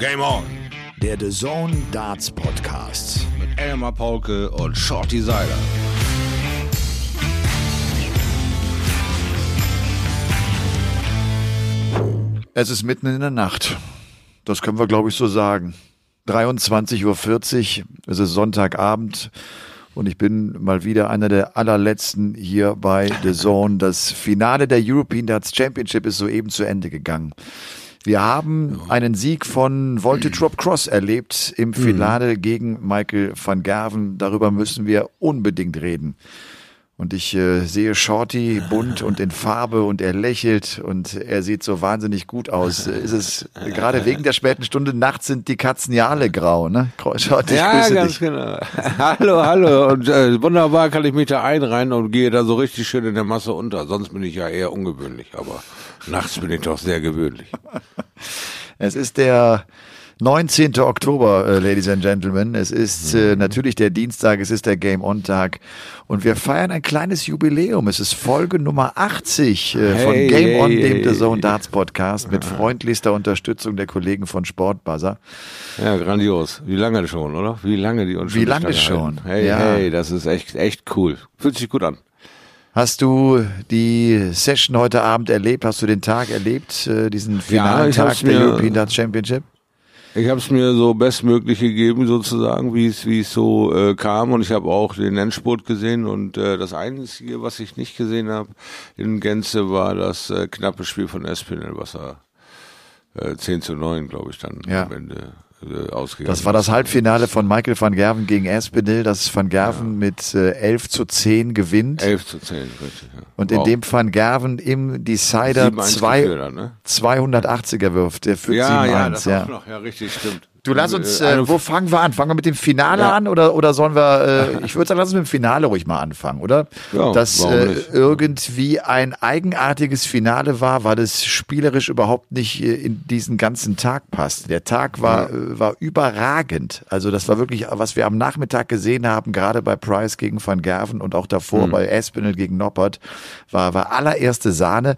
Game On. Der The Zone Darts Podcast. Mit Elmar Paulke und Shorty Seiler. Es ist mitten in der Nacht. Das können wir, glaube ich, so sagen. 23.40 Uhr, es ist Sonntagabend und ich bin mal wieder einer der allerletzten hier bei The Zone. Das Finale der European Darts Championship ist soeben zu Ende gegangen. Wir haben einen Sieg von Volte Drop Cross erlebt im Finale gegen Michael van Gerven. Darüber müssen wir unbedingt reden. Und ich äh, sehe Shorty bunt und in Farbe und er lächelt und er sieht so wahnsinnig gut aus. Ist es gerade wegen der späten Stunde nachts sind die Katzen ja alle grau, ne? Shorty, Ja, grüße ganz dich. genau. hallo, hallo. Und äh, wunderbar kann ich mich da einreihen und gehe da so richtig schön in der Masse unter. Sonst bin ich ja eher ungewöhnlich, aber nachts bin ich doch sehr gewöhnlich. Es ist der 19. Oktober, äh, Ladies and Gentlemen. Es ist Mhm. äh, natürlich der Dienstag, es ist der Game On Tag und wir feiern ein kleines Jubiläum. Es ist Folge Nummer 80 äh, von Hey, Game On, hey, dem hey. The Zone Darts Podcast mit freundlichster Unterstützung der Kollegen von Sportbuzzer. Ja, grandios. Wie lange schon, oder? Wie lange die uns Wie schon lange die Stange schon? halten. Hey, Ja. hey, das ist echt, echt cool. Fühlt sich gut an. Hast du die Session heute Abend erlebt? Hast du den Tag erlebt, äh, diesen finalen ich Tag der mir- European Darts Championship? Ich habe es mir so bestmöglich gegeben, sozusagen, wie es wie es so äh, kam. Und ich habe auch den Endspurt gesehen. Und äh, das Einzige, was ich nicht gesehen habe in Gänze, war das äh, knappe Spiel von Espinel, was er äh, 10 zu 9, glaube ich, dann Ja. am Ende äh, ausgegangen Das war das. Halbfinale von Michael van Gerven gegen Aspinall, das van Gerven mit äh, 11 zu 10 gewinnt. 11 zu 10, richtig. Ja. Und in Wow. dem Van Gerven im Decider 7-1 zwei, dann, ne? 280er wirft. Der führt Ja, 7-1. ja, das ja. noch. Ja, richtig, stimmt. Du lass Äh, uns, eine- äh, wo fangen wir an? Fangen wir mit dem Finale Ja. an oder, oder sollen wir, äh, ich würde sagen, lass uns mit dem Finale ruhig mal anfangen, oder? Ja, Dass äh, irgendwie ein eigenartiges Finale war, weil es spielerisch überhaupt nicht äh, in diesen ganzen Tag passt. Der Tag war, äh, war überragend. Also das war wirklich, was wir am Nachmittag gesehen haben, gerade bei Price gegen Van Gerven und auch davor Mhm. bei Aspinall gegen Noppert, war, war allererste Sahne.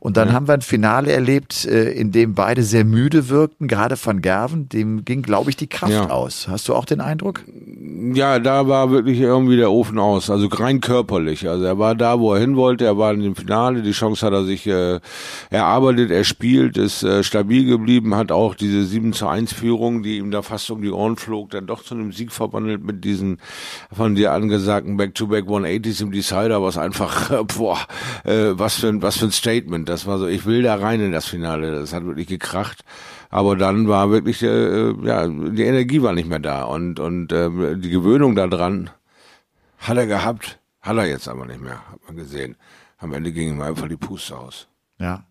Und dann haben wir ein Finale erlebt, äh, in dem beide sehr müde wirkten, gerade Van Gerven, dem ging, glaube ich, die Kraft Ja. aus. Hast du auch den Eindruck? Ja, da war wirklich irgendwie der Ofen aus, also rein körperlich. Also er war da, wo er hin wollte, er war in dem Finale, die Chance hat er sich äh, erarbeitet, er spielt, ist äh, stabil geblieben, hat auch diese 7 zu 1 Führung, die ihm da fast um die Ohren flog, dann doch zu einem Sieg verwandelt mit diesen von dir angesagten Back-to-Back 180s im Decider, was einfach, äh, boah, äh, was für ein, was für ein Statement. Das war so, ich will da rein in das Finale, das hat wirklich gekracht. Aber dann war wirklich, äh, ja, die Energie war nicht mehr da und und ähm, die Gewöhnung daran hat er gehabt, hat er jetzt aber nicht mehr, hat man gesehen. Am Ende ging ihm einfach die Puste aus. Ja.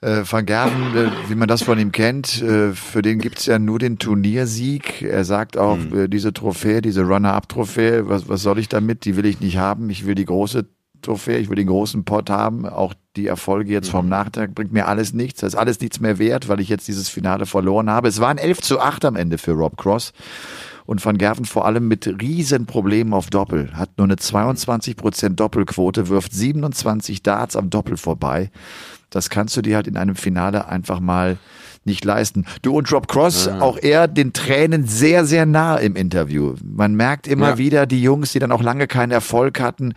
Äh, Van Gerven, äh, wie man das von ihm kennt, äh, für den gibt's ja nur den Turniersieg. Er sagt auch, Hm. äh, diese Trophäe, diese Runner-Up-Trophäe, was, was soll ich damit? Die will ich nicht haben. Ich will die große Trophäe, ich will den großen Pot haben. Auch die Erfolge jetzt vom Nachtag bringt mir alles nichts. Das ist alles nichts mehr wert, weil ich jetzt dieses Finale verloren habe. Es waren 11 zu 8 am Ende für Rob Cross. Und Van Gerven vor allem mit riesen Problemen auf Doppel. Hat nur eine 22% Doppelquote, wirft 27 Darts am Doppel vorbei. Das kannst du dir halt in einem Finale einfach mal nicht leisten. Du und Rob Cross, auch er den Tränen sehr, sehr nah im Interview. Man merkt immer Ja. wieder die Jungs, die dann auch lange keinen Erfolg hatten,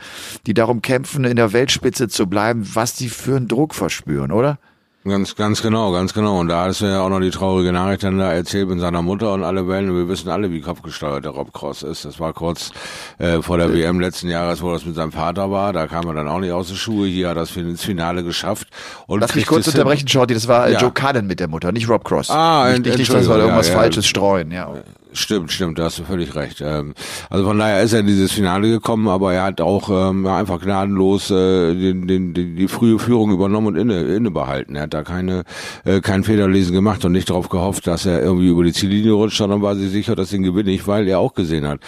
die darum kämpfen, in der Weltspitze zu bleiben, was die für einen Druck verspüren, oder? Ganz, ganz genau, ganz genau. Und da hast du ja auch noch die traurige Nachricht dann da erzählt mit seiner Mutter und alle Wellen. Und wir wissen alle, wie kopfgesteuert der Rob Cross ist. Das war kurz äh, vor der WM letzten Jahres, wo das mit seinem Vater war. Da kam er dann auch nicht aus den Schuhe. Hier hat er es ins Finale geschafft. Und Lass mich kurz unterbrechen, Shorty. Das war äh, Ja. Joe Cullen mit der Mutter, nicht Rob Cross. Ah, nicht, nicht, nicht, dass wir irgendwas ja, ja. Falsches streuen. Ja. Stimmt, stimmt, da hast du völlig recht. Ähm, also von daher ist er in dieses Finale gekommen, aber er hat auch ähm, einfach gnadenlos äh, den, den, die, die frühe Führung übernommen und inne, inne behalten. Er hat da keine äh, kein Federlesen gemacht und nicht darauf gehofft, dass er irgendwie über die Ziellinie rutscht, sondern war sich sicher, dass ihn gewinne ich, weil er auch gesehen hat.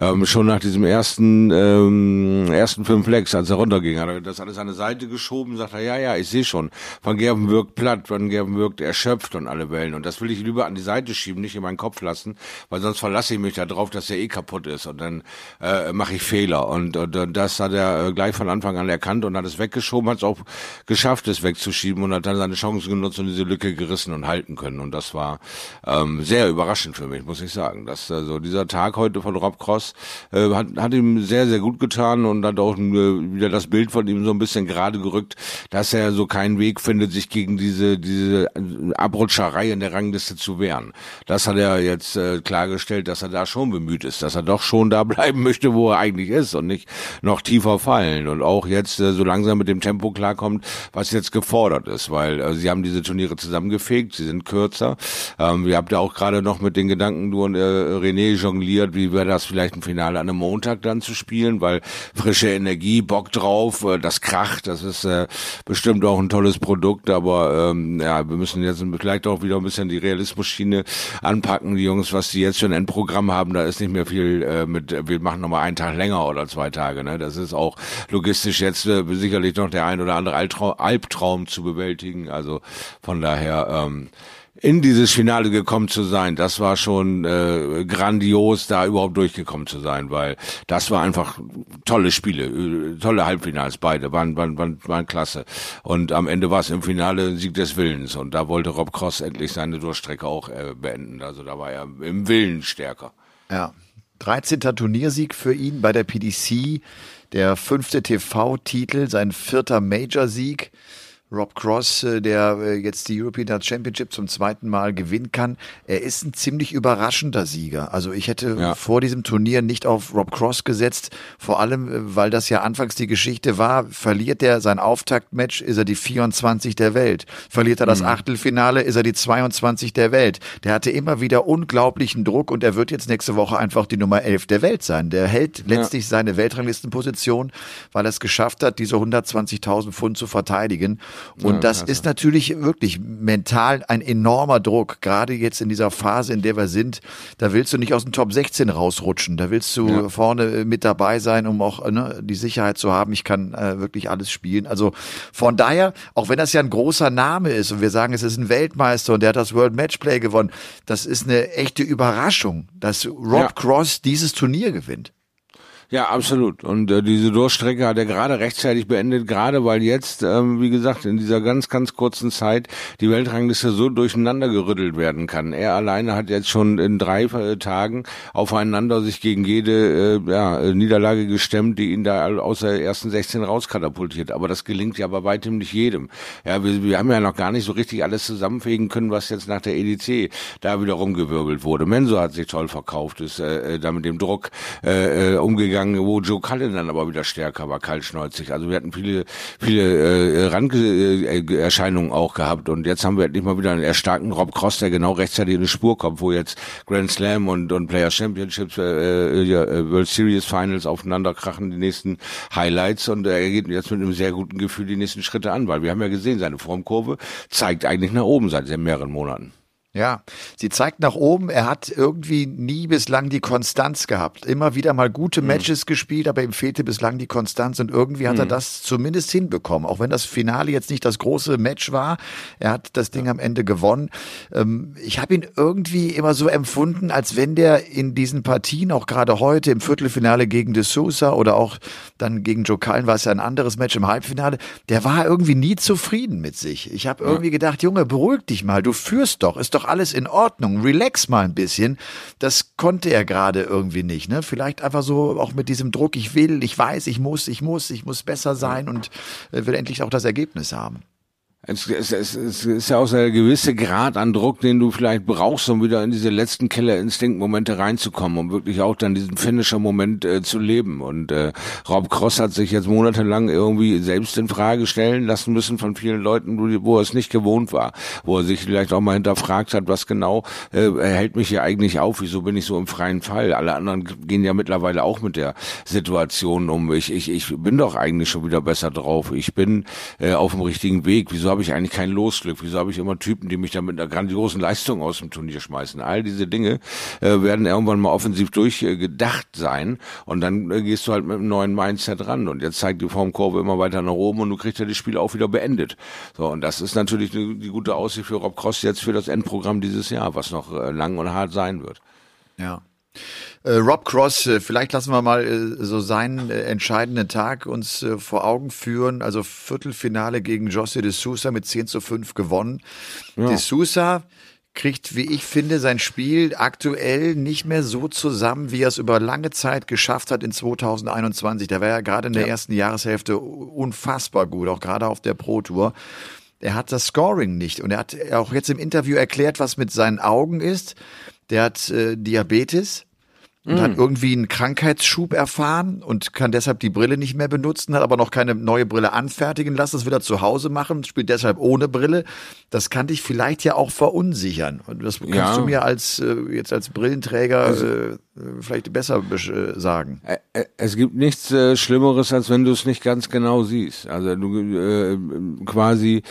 Ähm, schon nach diesem ersten ähm, ersten fünf Lecks, als er runterging, hat er das alles an die Seite geschoben, sagt er, ja, ja, ich sehe schon. Van Gerven wirkt platt, Van Gerven wirkt erschöpft und alle Wellen. Und das will ich lieber an die Seite schieben, nicht in meinen Kopf lassen, weil sonst verlasse ich mich da drauf, dass der eh kaputt ist und dann äh, mache ich Fehler. Und, und das hat er äh, gleich von Anfang an erkannt und hat es weggeschoben, hat es auch geschafft, es wegzuschieben und hat dann seine Chancen genutzt und diese Lücke gerissen und halten können. Und das war ähm, sehr überraschend für mich, muss ich sagen. Dass also dieser Tag heute von Rob Cross äh, hat, hat ihm sehr, sehr gut getan und hat auch äh, wieder das Bild von ihm so ein bisschen gerade gerückt, dass er so keinen Weg findet, sich gegen diese, diese Abrutscherei in der Rangliste zu wehren. Das hat er jetzt äh, klargestellt, dass er da schon bemüht ist, dass er doch schon da bleiben möchte, wo er eigentlich ist und nicht noch tiefer fallen und auch jetzt äh, so langsam mit dem Tempo klarkommt, was jetzt gefordert ist, weil äh, sie haben diese Turniere zusammengefegt, sie sind kürzer. Ähm, ihr habt ja auch gerade noch mit den Gedanken, du und äh, René jongliert, wie wäre das vielleicht ein Finale an einem Montag dann zu spielen, weil frische Energie, Bock drauf, äh, das kracht, das ist äh, bestimmt auch ein tolles Produkt, aber ähm, ja, wir müssen jetzt vielleicht auch wieder ein bisschen die Realismus-Schiene anpacken, die Jungs, was die jetzt für ein Endprogramm haben, da ist nicht mehr viel äh, mit, wir machen nochmal einen Tag länger oder zwei Tage, ne? Das ist auch logistisch jetzt äh, sicherlich noch der ein oder andere Albtraum, Albtraum zu bewältigen, also von daher, ähm, in dieses Finale gekommen zu sein, das war schon äh, grandios, da überhaupt durchgekommen zu sein, weil das war einfach tolle Spiele, äh, tolle Halbfinals, beide waren, waren, waren, waren klasse. Und am Ende war es im Finale Sieg des Willens und da wollte Rob Cross endlich seine Durchstrecke auch äh, beenden. Also da war er im Willen stärker. Ja. 13. Turniersieg für ihn bei der PDC, der fünfte TV-Titel, sein vierter Major-Sieg. Rob Cross, äh, der äh, jetzt die European Championship zum zweiten Mal gewinnen kann. Er ist ein ziemlich überraschender Sieger. Also ich hätte ja. vor diesem Turnier nicht auf Rob Cross gesetzt, vor allem, äh, weil das ja anfangs die Geschichte war, verliert er sein Auftaktmatch, ist er die 24 der Welt. Verliert er das mhm. Achtelfinale, ist er die 22 der Welt. Der hatte immer wieder unglaublichen Druck und er wird jetzt nächste Woche einfach die Nummer 11 der Welt sein. Der hält letztlich ja. seine Weltranglistenposition, weil er es geschafft hat, diese 120.000 Pfund zu verteidigen. Und ja, das also. ist natürlich wirklich mental ein enormer Druck, gerade jetzt in dieser Phase, in der wir sind. Da willst du nicht aus dem Top 16 rausrutschen, da willst du ja. vorne äh, mit dabei sein, um auch ne, die Sicherheit zu haben, ich kann äh, wirklich alles spielen. Also von daher, auch wenn das ja ein großer Name ist und wir sagen, es ist ein Weltmeister und der hat das World Matchplay gewonnen, das ist eine echte Überraschung, dass Rob ja. Cross dieses Turnier gewinnt. Ja, absolut. Und äh, diese Durchstrecke hat er gerade rechtzeitig beendet, gerade weil jetzt, ähm, wie gesagt, in dieser ganz, ganz kurzen Zeit die Weltrangliste so durcheinander gerüttelt werden kann. Er alleine hat jetzt schon in drei äh, Tagen aufeinander sich gegen jede äh, ja, Niederlage gestemmt, die ihn da aus der ersten 16 rauskatapultiert. Aber das gelingt ja bei weitem nicht jedem. Ja, wir, wir haben ja noch gar nicht so richtig alles zusammenfegen können, was jetzt nach der EDC da wieder rumgewirbelt wurde. Menso hat sich toll verkauft, ist äh, äh da mit dem Druck äh, äh umgegangen gegangen, wo Joe Cullen dann aber wieder stärker war, kaltschneuzig. Also wir hatten viele, viele äh, Randerscheinungen auch gehabt und jetzt haben wir endlich mal wieder einen erstarkten Rob Cross, der genau rechtzeitig in die Spur kommt, wo jetzt Grand Slam und, und Player Championships, äh, äh, äh World Series Finals aufeinander krachen, die nächsten Highlights und er geht jetzt mit einem sehr guten Gefühl die nächsten Schritte an, weil wir haben ja gesehen, seine Formkurve zeigt eigentlich nach oben seit mehreren Monaten. Ja, sie zeigt nach oben, er hat irgendwie nie bislang die Konstanz gehabt. Immer wieder mal gute mhm. Matches mhm. gespielt, aber ihm fehlte bislang die Konstanz und irgendwie hat mhm. er das zumindest hinbekommen. Auch wenn das Finale jetzt nicht das große Match war, er hat das Ding ja. am Ende gewonnen. Ähm, ich habe ihn irgendwie immer so empfunden, als wenn der in diesen Partien, auch gerade heute im Viertelfinale gegen De Sousa oder auch dann gegen Joe Cullen war es ja ein anderes Match im Halbfinale, der war irgendwie nie zufrieden mit sich. Ich habe irgendwie gedacht, Junge, beruhig dich mal, du führst doch, ist doch doch alles in Ordnung, relax mal ein bisschen. Das konnte er gerade irgendwie nicht. Ne? Vielleicht einfach so auch mit diesem Druck, ich will, ich weiß, ich muss, ich muss, ich muss besser sein und äh, will endlich auch das Ergebnis haben. Es, es, es, es ist ja auch so ein gewisser Grad an Druck, den du vielleicht brauchst, um wieder in diese letzten Killer-Instinkt-Momente reinzukommen, um wirklich auch dann diesen Finisher-Moment äh, zu leben. Und äh, Rob Cross hat sich jetzt monatelang irgendwie selbst in Frage stellen lassen müssen von vielen Leuten, wo er es nicht gewohnt war, wo er sich vielleicht auch mal hinterfragt hat, was genau äh, hält mich hier eigentlich auf, wieso bin ich so im freien Fall? Alle anderen gehen ja mittlerweile auch mit der Situation um. Ich, ich, ich bin doch eigentlich schon wieder besser drauf. Ich bin äh, auf dem richtigen Weg. Wieso habe ich eigentlich kein Losglück? Wieso habe ich immer Typen, die mich da mit einer grandiosen Leistung aus dem Turnier schmeißen? All diese Dinge äh, werden irgendwann mal offensiv durchgedacht äh, sein und dann äh, gehst du halt mit einem neuen Mindset ran und jetzt zeigt die Formkurve immer weiter nach oben und du kriegst ja das Spiel auch wieder beendet. So und das ist natürlich die, die gute Aussicht für Rob Cross jetzt für das Endprogramm dieses Jahr, was noch äh, lang und hart sein wird. Ja. Äh, Rob Cross, äh, vielleicht lassen wir mal äh, so seinen äh, entscheidenden Tag uns äh, vor Augen führen. Also Viertelfinale gegen José de Sousa mit 10 zu 5 gewonnen. Ja. De Sousa kriegt, wie ich finde, sein Spiel aktuell nicht mehr so zusammen, wie er es über lange Zeit geschafft hat in 2021. Der war ja gerade in der ja. ersten Jahreshälfte unfassbar gut, auch gerade auf der Pro Tour. Er hat das Scoring nicht und er hat auch jetzt im Interview erklärt, was mit seinen Augen ist. Der hat äh, Diabetes und mm. hat irgendwie einen Krankheitsschub erfahren und kann deshalb die Brille nicht mehr benutzen, hat aber noch keine neue Brille anfertigen lassen, das will er zu Hause machen, spielt deshalb ohne Brille. Das kann dich vielleicht ja auch verunsichern. Und das kannst ja. du mir als äh, jetzt als Brillenträger also, äh, vielleicht besser äh, sagen. Es gibt nichts äh, Schlimmeres, als wenn du es nicht ganz genau siehst. Also du äh, quasi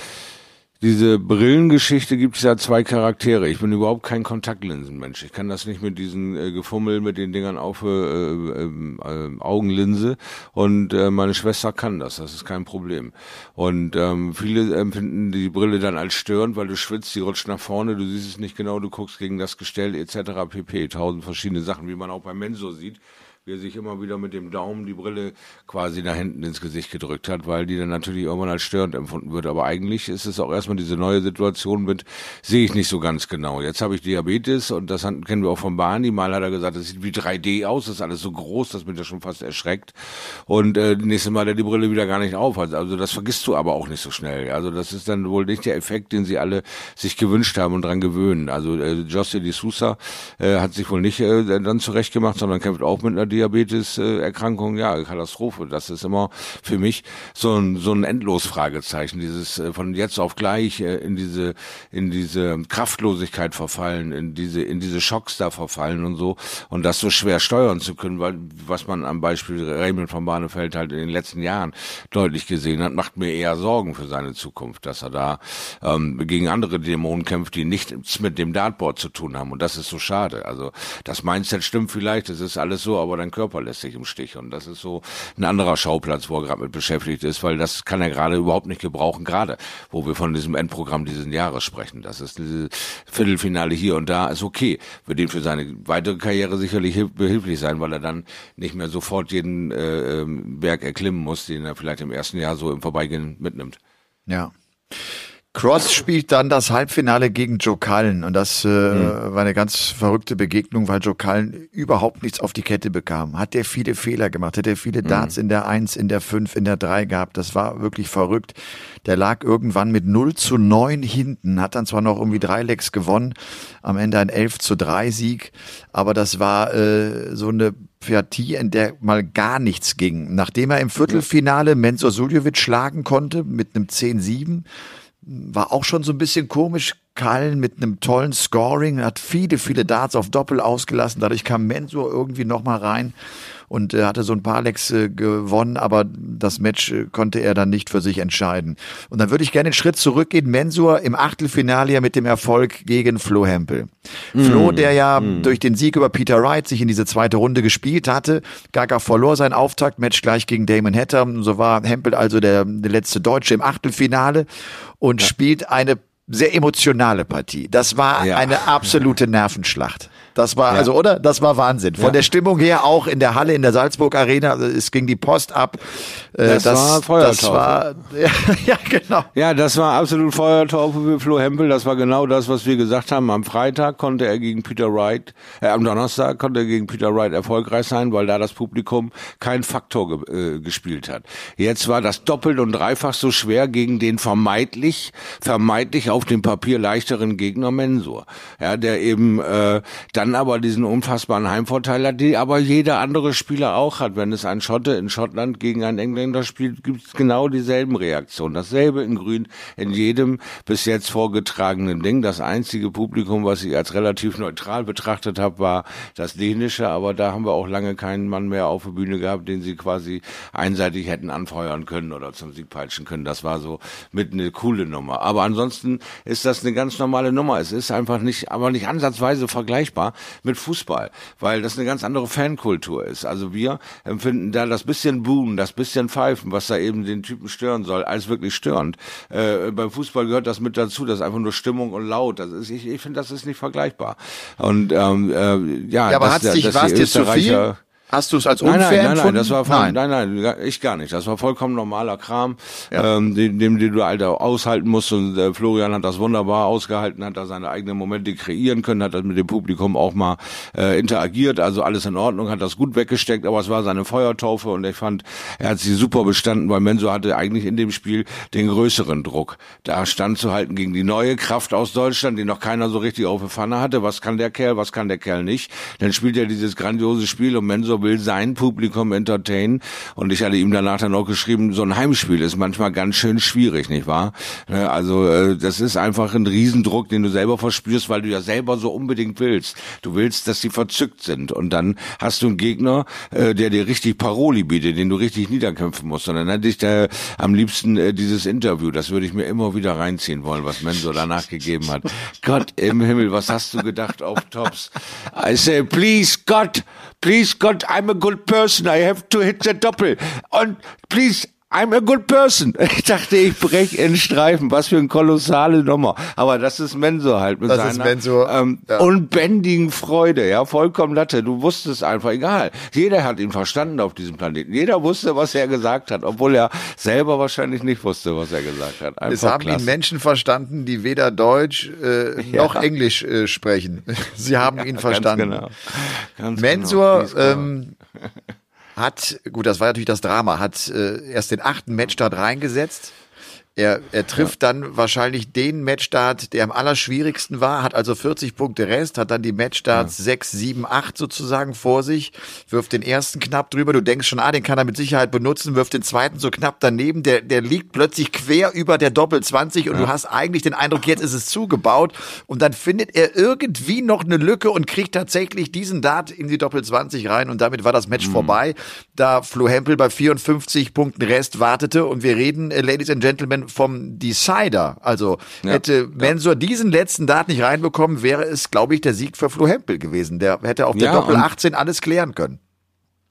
diese Brillengeschichte gibt es ja zwei Charaktere. Ich bin überhaupt kein Kontaktlinsenmensch. Ich kann das nicht mit diesen äh, Gefummel mit den Dingern auf äh, äh, äh, Augenlinse. Und äh, meine Schwester kann das. Das ist kein Problem. Und ähm, viele empfinden die Brille dann als störend, weil du schwitzt, die rutscht nach vorne, du siehst es nicht genau, du guckst gegen das Gestell etc. pp. Tausend verschiedene Sachen, wie man auch beim Mensor sieht wie er sich immer wieder mit dem Daumen die Brille quasi nach hinten ins Gesicht gedrückt hat, weil die dann natürlich irgendwann als störend empfunden wird. Aber eigentlich ist es auch erstmal diese neue Situation mit, sehe ich nicht so ganz genau. Jetzt habe ich Diabetes und das kennen wir auch von Barney. Mal hat er gesagt, das sieht wie 3D aus, das ist alles so groß, dass mich das schon fast erschreckt. Und äh, nächstes Mal hat er die Brille wieder gar nicht auf. Also das vergisst du aber auch nicht so schnell. Also das ist dann wohl nicht der Effekt, den sie alle sich gewünscht haben und dran gewöhnen. Also äh, José de Sousa äh, hat sich wohl nicht äh, dann zurechtgemacht, sondern kämpft auch mit einer Diabetes-Erkrankung, ja, Katastrophe. Das ist immer für mich so ein, so ein Endlos-Fragezeichen, dieses äh, von jetzt auf gleich äh, in diese, in diese Kraftlosigkeit verfallen, in diese, in diese Schocks da verfallen und so und das so schwer steuern zu können, weil, was man am Beispiel Raymond von Barnefeld halt in den letzten Jahren deutlich gesehen hat, macht mir eher Sorgen für seine Zukunft, dass er da ähm, gegen andere Dämonen kämpft, die nichts mit dem Dartboard zu tun haben und das ist so schade. Also das Mindset stimmt vielleicht, es ist alles so, aber dein Körper lässt sich im Stich. Und das ist so ein anderer Schauplatz, wo er gerade mit beschäftigt ist, weil das kann er gerade überhaupt nicht gebrauchen, gerade wo wir von diesem Endprogramm dieses Jahres sprechen. Das ist diese Viertelfinale hier und da, ist okay. Wird ihm für seine weitere Karriere sicherlich behilflich sein, weil er dann nicht mehr sofort jeden äh, ähm, Berg erklimmen muss, den er vielleicht im ersten Jahr so im Vorbeigehen mitnimmt. Ja. Cross spielt dann das Halbfinale gegen Joe Cullen und das äh, mhm. war eine ganz verrückte Begegnung, weil Joe Cullen überhaupt nichts auf die Kette bekam. Hat er viele Fehler gemacht, hat er viele mhm. Darts mhm. in der Eins, in der Fünf, in der Drei gehabt. Das war wirklich verrückt. Der lag irgendwann mit 0 zu 9 hinten, hat dann zwar noch irgendwie drei Lecks gewonnen, am Ende ein 11 zu 3 Sieg, aber das war äh, so eine Partie, in der mal gar nichts ging. Nachdem er im Viertelfinale Mensur Suljovic schlagen konnte mit einem 10-7, war auch schon so ein bisschen komisch. Kallen mit einem tollen Scoring, hat viele, viele Darts auf Doppel ausgelassen. Dadurch kam Mensur irgendwie nochmal rein und äh, hatte so ein paar Lecks äh, gewonnen, aber das Match äh, konnte er dann nicht für sich entscheiden. Und dann würde ich gerne einen Schritt zurückgehen. Mensur im Achtelfinale ja mit dem Erfolg gegen Flo Hempel. Mm. Flo, der ja mm. durch den Sieg über Peter Wright sich in diese zweite Runde gespielt hatte. Gaga verlor sein Auftaktmatch gleich gegen Damon Hatter. So war Hempel also der, der letzte Deutsche im Achtelfinale und ja. spielt eine sehr emotionale Partie. Das war ja. eine absolute Nervenschlacht. Das war, ja. also, oder? Das war Wahnsinn. Von ja. der Stimmung her auch in der Halle, in der Salzburg Arena, also es ging die Post ab. Äh, das, das war Feuertaufe. Das war, ja, ja, genau. Ja, das war absolut Feuertaufe für Flo Hempel. Das war genau das, was wir gesagt haben. Am Freitag konnte er gegen Peter Wright, äh, am Donnerstag konnte er gegen Peter Wright erfolgreich sein, weil da das Publikum kein Faktor ge äh, gespielt hat. Jetzt war das doppelt und dreifach so schwer gegen den vermeintlich, vermeintlich auf dem Papier leichteren Gegner Mensur. Ja, der eben äh, dann dann aber diesen unfassbaren Heimvorteil hat, die aber jeder andere Spieler auch hat. Wenn es ein Schotte in Schottland gegen einen Engländer spielt, gibt es genau dieselben Reaktionen. Dasselbe in Grün in jedem bis jetzt vorgetragenen Ding. Das einzige Publikum, was ich als relativ neutral betrachtet habe, war das dänische, aber da haben wir auch lange keinen Mann mehr auf der Bühne gehabt, den sie quasi einseitig hätten anfeuern können oder zum Sieg peitschen können. Das war so mit eine coole Nummer. Aber ansonsten ist das eine ganz normale Nummer. Es ist einfach nicht, aber nicht ansatzweise vergleichbar mit Fußball, weil das eine ganz andere Fankultur ist. Also wir empfinden da das bisschen Boom, das bisschen Pfeifen, was da eben den Typen stören soll, als wirklich störend. Äh, beim Fußball gehört das mit dazu, das ist einfach nur Stimmung und laut. Das ist, ich, ich finde, das ist nicht vergleichbar. Und ähm, äh, ja, ja aber das, hat's dich, war's dir zu viel? Hast du es als unfair nein, nein, nein, empfunden? nein, das war voll, nein. nein, nein, ich gar nicht. Das war vollkommen normaler Kram, ja. ähm, den, den, den du halt aushalten musst. Und äh, Florian hat das wunderbar ausgehalten, hat da seine eigenen Momente kreieren können, hat das mit dem Publikum auch mal äh, interagiert. Also alles in Ordnung, hat das gut weggesteckt, aber es war seine Feuertaufe und ich fand, er hat sie super bestanden, weil Menso hatte eigentlich in dem Spiel den größeren Druck, da standzuhalten gegen die neue Kraft aus Deutschland, die noch keiner so richtig auf der Pfanne hatte. Was kann der Kerl, was kann der Kerl nicht? Dann spielt er dieses grandiose Spiel und Menso will sein Publikum entertainen. Und ich hatte ihm danach dann auch geschrieben, so ein Heimspiel ist manchmal ganz schön schwierig, nicht wahr? Ne, also äh, das ist einfach ein Riesendruck, den du selber verspürst, weil du ja selber so unbedingt willst. Du willst, dass sie verzückt sind. Und dann hast du einen Gegner, äh, der dir richtig Paroli bietet, den du richtig niederkämpfen musst. Und dann hätte ich da am liebsten äh, dieses Interview, das würde ich mir immer wieder reinziehen wollen, was Menso danach gegeben hat. Gott im Himmel, was hast du gedacht auf Tops? I say, please, God, please, God, I'm a good person. I have to hit the Doppel. And please, I'm a good person. Ich dachte, ich breche in Streifen. Was für eine kolossale Nummer. Aber das ist Menso halt mit das seiner ähm, ja. unbändigen Freude. Ja, vollkommen Latte. Du wusstest einfach, egal. Jeder hat ihn verstanden auf diesem Planeten. Jeder wusste, was er gesagt hat, obwohl er selber wahrscheinlich nicht wusste, was er gesagt hat. Einfach es haben klasse. ihn Menschen verstanden, die weder Deutsch äh, ja. noch Englisch äh, sprechen. Sie haben ja, ihn verstanden. Ganz genau. Ganz Mensur, genau. ähm, hat, gut, das war natürlich das Drama, hat äh, erst den achten Matchstart reingesetzt er, er trifft ja. dann wahrscheinlich den Matchstart, der am allerschwierigsten war, hat also 40 Punkte Rest, hat dann die Matchstarts ja. 6, 7, 8 sozusagen vor sich, wirft den ersten knapp drüber, du denkst schon, ah, den kann er mit Sicherheit benutzen, wirft den zweiten so knapp daneben, der, der liegt plötzlich quer über der Doppel 20 und ja. du hast eigentlich den Eindruck, jetzt ist es zugebaut und dann findet er irgendwie noch eine Lücke und kriegt tatsächlich diesen Dart in die Doppel 20 rein und damit war das Match mhm. vorbei, da Flo Hempel bei 54 Punkten Rest wartete und wir reden, äh, Ladies and Gentlemen, vom Decider. Also ja, hätte Mensur ja. diesen letzten Dart nicht reinbekommen, wäre es, glaube ich, der Sieg für Flo Hempel gewesen. Der hätte auf der ja, Doppel 18 alles klären können.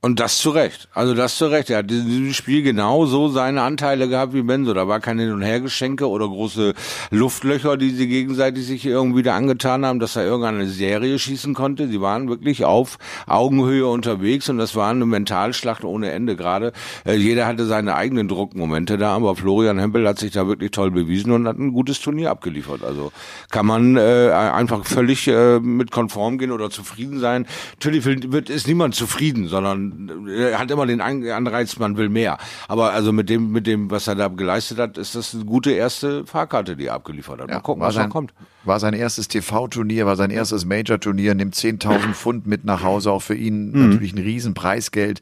Und das zu Recht. Also das zu Recht. Er hat in diesem Spiel genauso seine Anteile gehabt wie Benzo. Da war keine Hin- und Hergeschenke oder große Luftlöcher, die sie gegenseitig sich irgendwie da angetan haben, dass er irgendeine Serie schießen konnte. Sie waren wirklich auf Augenhöhe unterwegs und das war eine Mentalschlacht ohne Ende gerade. Äh, jeder hatte seine eigenen Druckmomente da, aber Florian Hempel hat sich da wirklich toll bewiesen und hat ein gutes Turnier abgeliefert. Also kann man äh, einfach völlig äh, mit konform gehen oder zufrieden sein. Natürlich wird, ist niemand zufrieden, sondern er hat immer den Anreiz, man will mehr. Aber also mit dem, mit dem, was er da geleistet hat, ist das eine gute erste Fahrkarte, die er abgeliefert hat. Mal ja, gucken, was sein, kommt. War sein erstes TV-Turnier, war sein erstes Major-Turnier, nimmt 10.000 Pfund mit nach Hause, auch für ihn mhm. natürlich ein Riesenpreisgeld,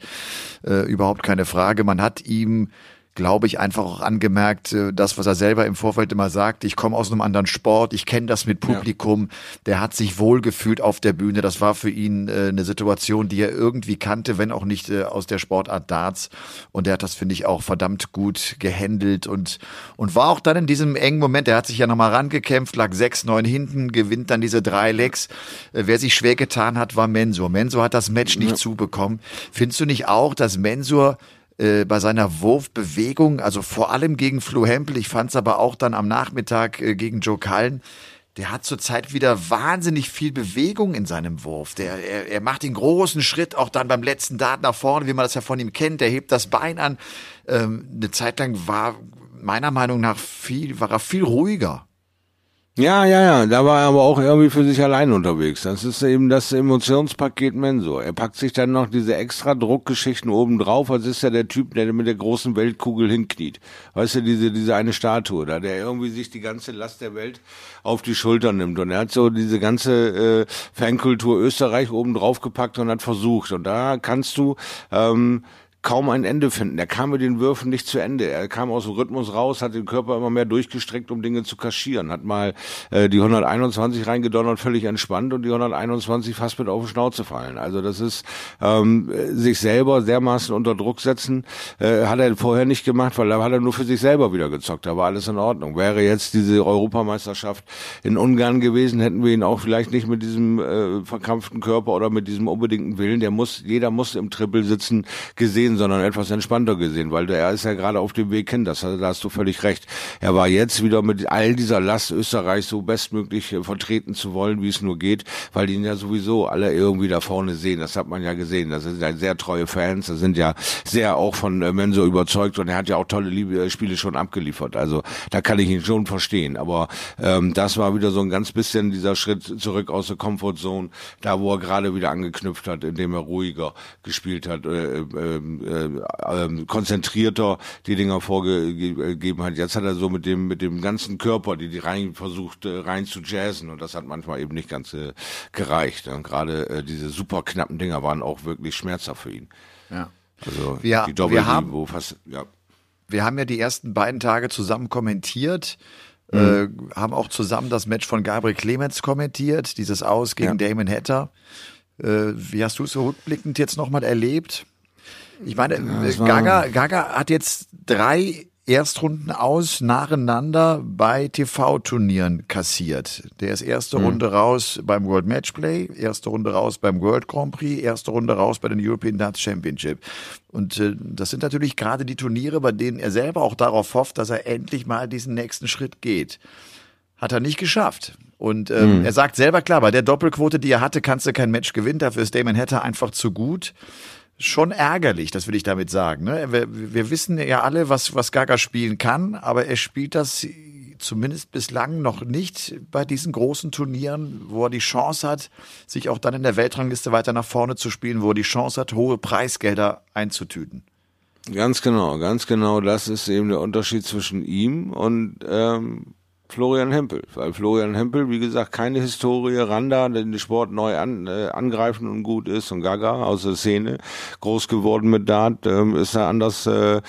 äh, überhaupt keine Frage. Man hat ihm glaube ich, einfach auch angemerkt, äh, das, was er selber im Vorfeld immer sagt, ich komme aus einem anderen Sport, ich kenne das mit Publikum, ja. der hat sich wohlgefühlt auf der Bühne, das war für ihn äh, eine Situation, die er irgendwie kannte, wenn auch nicht äh, aus der Sportart Darts und der hat das, finde ich, auch verdammt gut gehandelt und, und war auch dann in diesem engen Moment, der hat sich ja nochmal rangekämpft, lag 6-9 hinten, gewinnt dann diese drei Legs. Wer sich schwer getan hat, war Mensur. Mensur hat das Match nicht ja. zubekommen. Findest du nicht auch, dass Mensur äh, bei seiner Wurfbewegung, also vor allem gegen Flo Hempel, ich fand es aber auch dann am Nachmittag äh, gegen Joe Cullen, der hat zurzeit wieder wahnsinnig viel Bewegung in seinem Wurf. Der, er, er macht den großen Schritt auch dann beim letzten Dart nach vorne, wie man das ja von ihm kennt. Der hebt das Bein an. Ähm, eine Zeit lang war meiner Meinung nach viel, war er viel ruhiger. Ja, ja, ja, da war er aber auch irgendwie für sich allein unterwegs. Das ist eben das Emotionspaket Mensur. Er packt sich dann noch diese extra Druckgeschichten oben drauf, als ist ja der Typ, der mit der großen Weltkugel hinkniet. Weißt du, diese, diese eine Statue da, der irgendwie sich die ganze Last der Welt auf die Schultern nimmt. Und er hat so diese ganze äh, Fankultur Österreich oben drauf gepackt und hat versucht. Und da kannst du, ähm, kaum ein Ende finden. Er kam mit den Würfen nicht zu Ende. Er kam aus dem Rhythmus raus, hat den Körper immer mehr durchgestreckt, um Dinge zu kaschieren. Hat mal äh, die 121 reingedonnert, völlig entspannt und die 121 fast mit auf die Schnauze fallen. Also das ist ähm, sich selber dermaßen unter Druck setzen, äh, hat er vorher nicht gemacht, weil da hat er nur für sich selber wieder gezockt. Da war alles in Ordnung. Wäre jetzt diese Europameisterschaft in Ungarn gewesen, hätten wir ihn auch vielleicht nicht mit diesem äh, verkrampften Körper oder mit diesem unbedingten Willen, der muss, jeder muss im Triple sitzen, gesehen, sondern etwas entspannter gesehen, weil er ist ja gerade auf dem Weg hin, das, da hast du völlig recht. Er war jetzt wieder mit all dieser Last Österreich so bestmöglich äh, vertreten zu wollen, wie es nur geht, weil ihn ja sowieso alle irgendwie da vorne sehen. Das hat man ja gesehen. Das sind ja sehr treue Fans. Das sind ja sehr auch von äh, Menso überzeugt und er hat ja auch tolle äh, Spiele schon abgeliefert. Also da kann ich ihn schon verstehen. Aber ähm, das war wieder so ein ganz bisschen dieser Schritt zurück aus der Comfortzone, da wo er gerade wieder angeknüpft hat, indem er ruhiger gespielt hat, äh, äh, äh, konzentrierter die Dinger vorgegeben hat. Jetzt hat er so mit dem mit dem ganzen Körper, die die rein versucht äh, rein zu jazzen und das hat manchmal eben nicht ganz äh, gereicht. Und gerade äh, diese super knappen Dinger waren auch wirklich schmerzhaft für ihn. Ja. Also wir, die Doppel, wir haben, wo fast ja. Wir haben ja die ersten beiden Tage zusammen kommentiert. Mhm. Äh, haben auch zusammen das Match von Gabriel Clemens kommentiert, dieses Aus gegen ja. Damon Hatter. Äh, wie hast du es so rückblickend jetzt nochmal erlebt? Ich meine, ja, Gaga, Gaga hat jetzt drei Erstrunden aus nacheinander bei TV-Turnieren kassiert. Der ist erste mhm. Runde raus beim World Matchplay, erste Runde raus beim World Grand Prix, erste Runde raus bei den European Darts Championship. Und äh, das sind natürlich gerade die Turniere, bei denen er selber auch darauf hofft, dass er endlich mal diesen nächsten Schritt geht. Hat er nicht geschafft. Und ähm, mhm. er sagt selber klar, bei der Doppelquote, die er hatte, kannst du kein Match gewinnen. Dafür ist Damon Hatter einfach zu gut schon ärgerlich, das will ich damit sagen. Ne? Wir, wir wissen ja alle, was, was Gaga spielen kann, aber er spielt das zumindest bislang noch nicht bei diesen großen Turnieren, wo er die Chance hat, sich auch dann in der Weltrangliste weiter nach vorne zu spielen, wo er die Chance hat, hohe Preisgelder einzutüten. Ganz genau, ganz genau. Das ist eben der Unterschied zwischen ihm und ähm, Florian Hempel, weil Florian Hempel, wie gesagt, keine Historie, Randa, den Sport neu an, äh, angreifen und gut ist und Gaga aus der Szene, groß geworden mit Dart, ähm, ist er anders äh,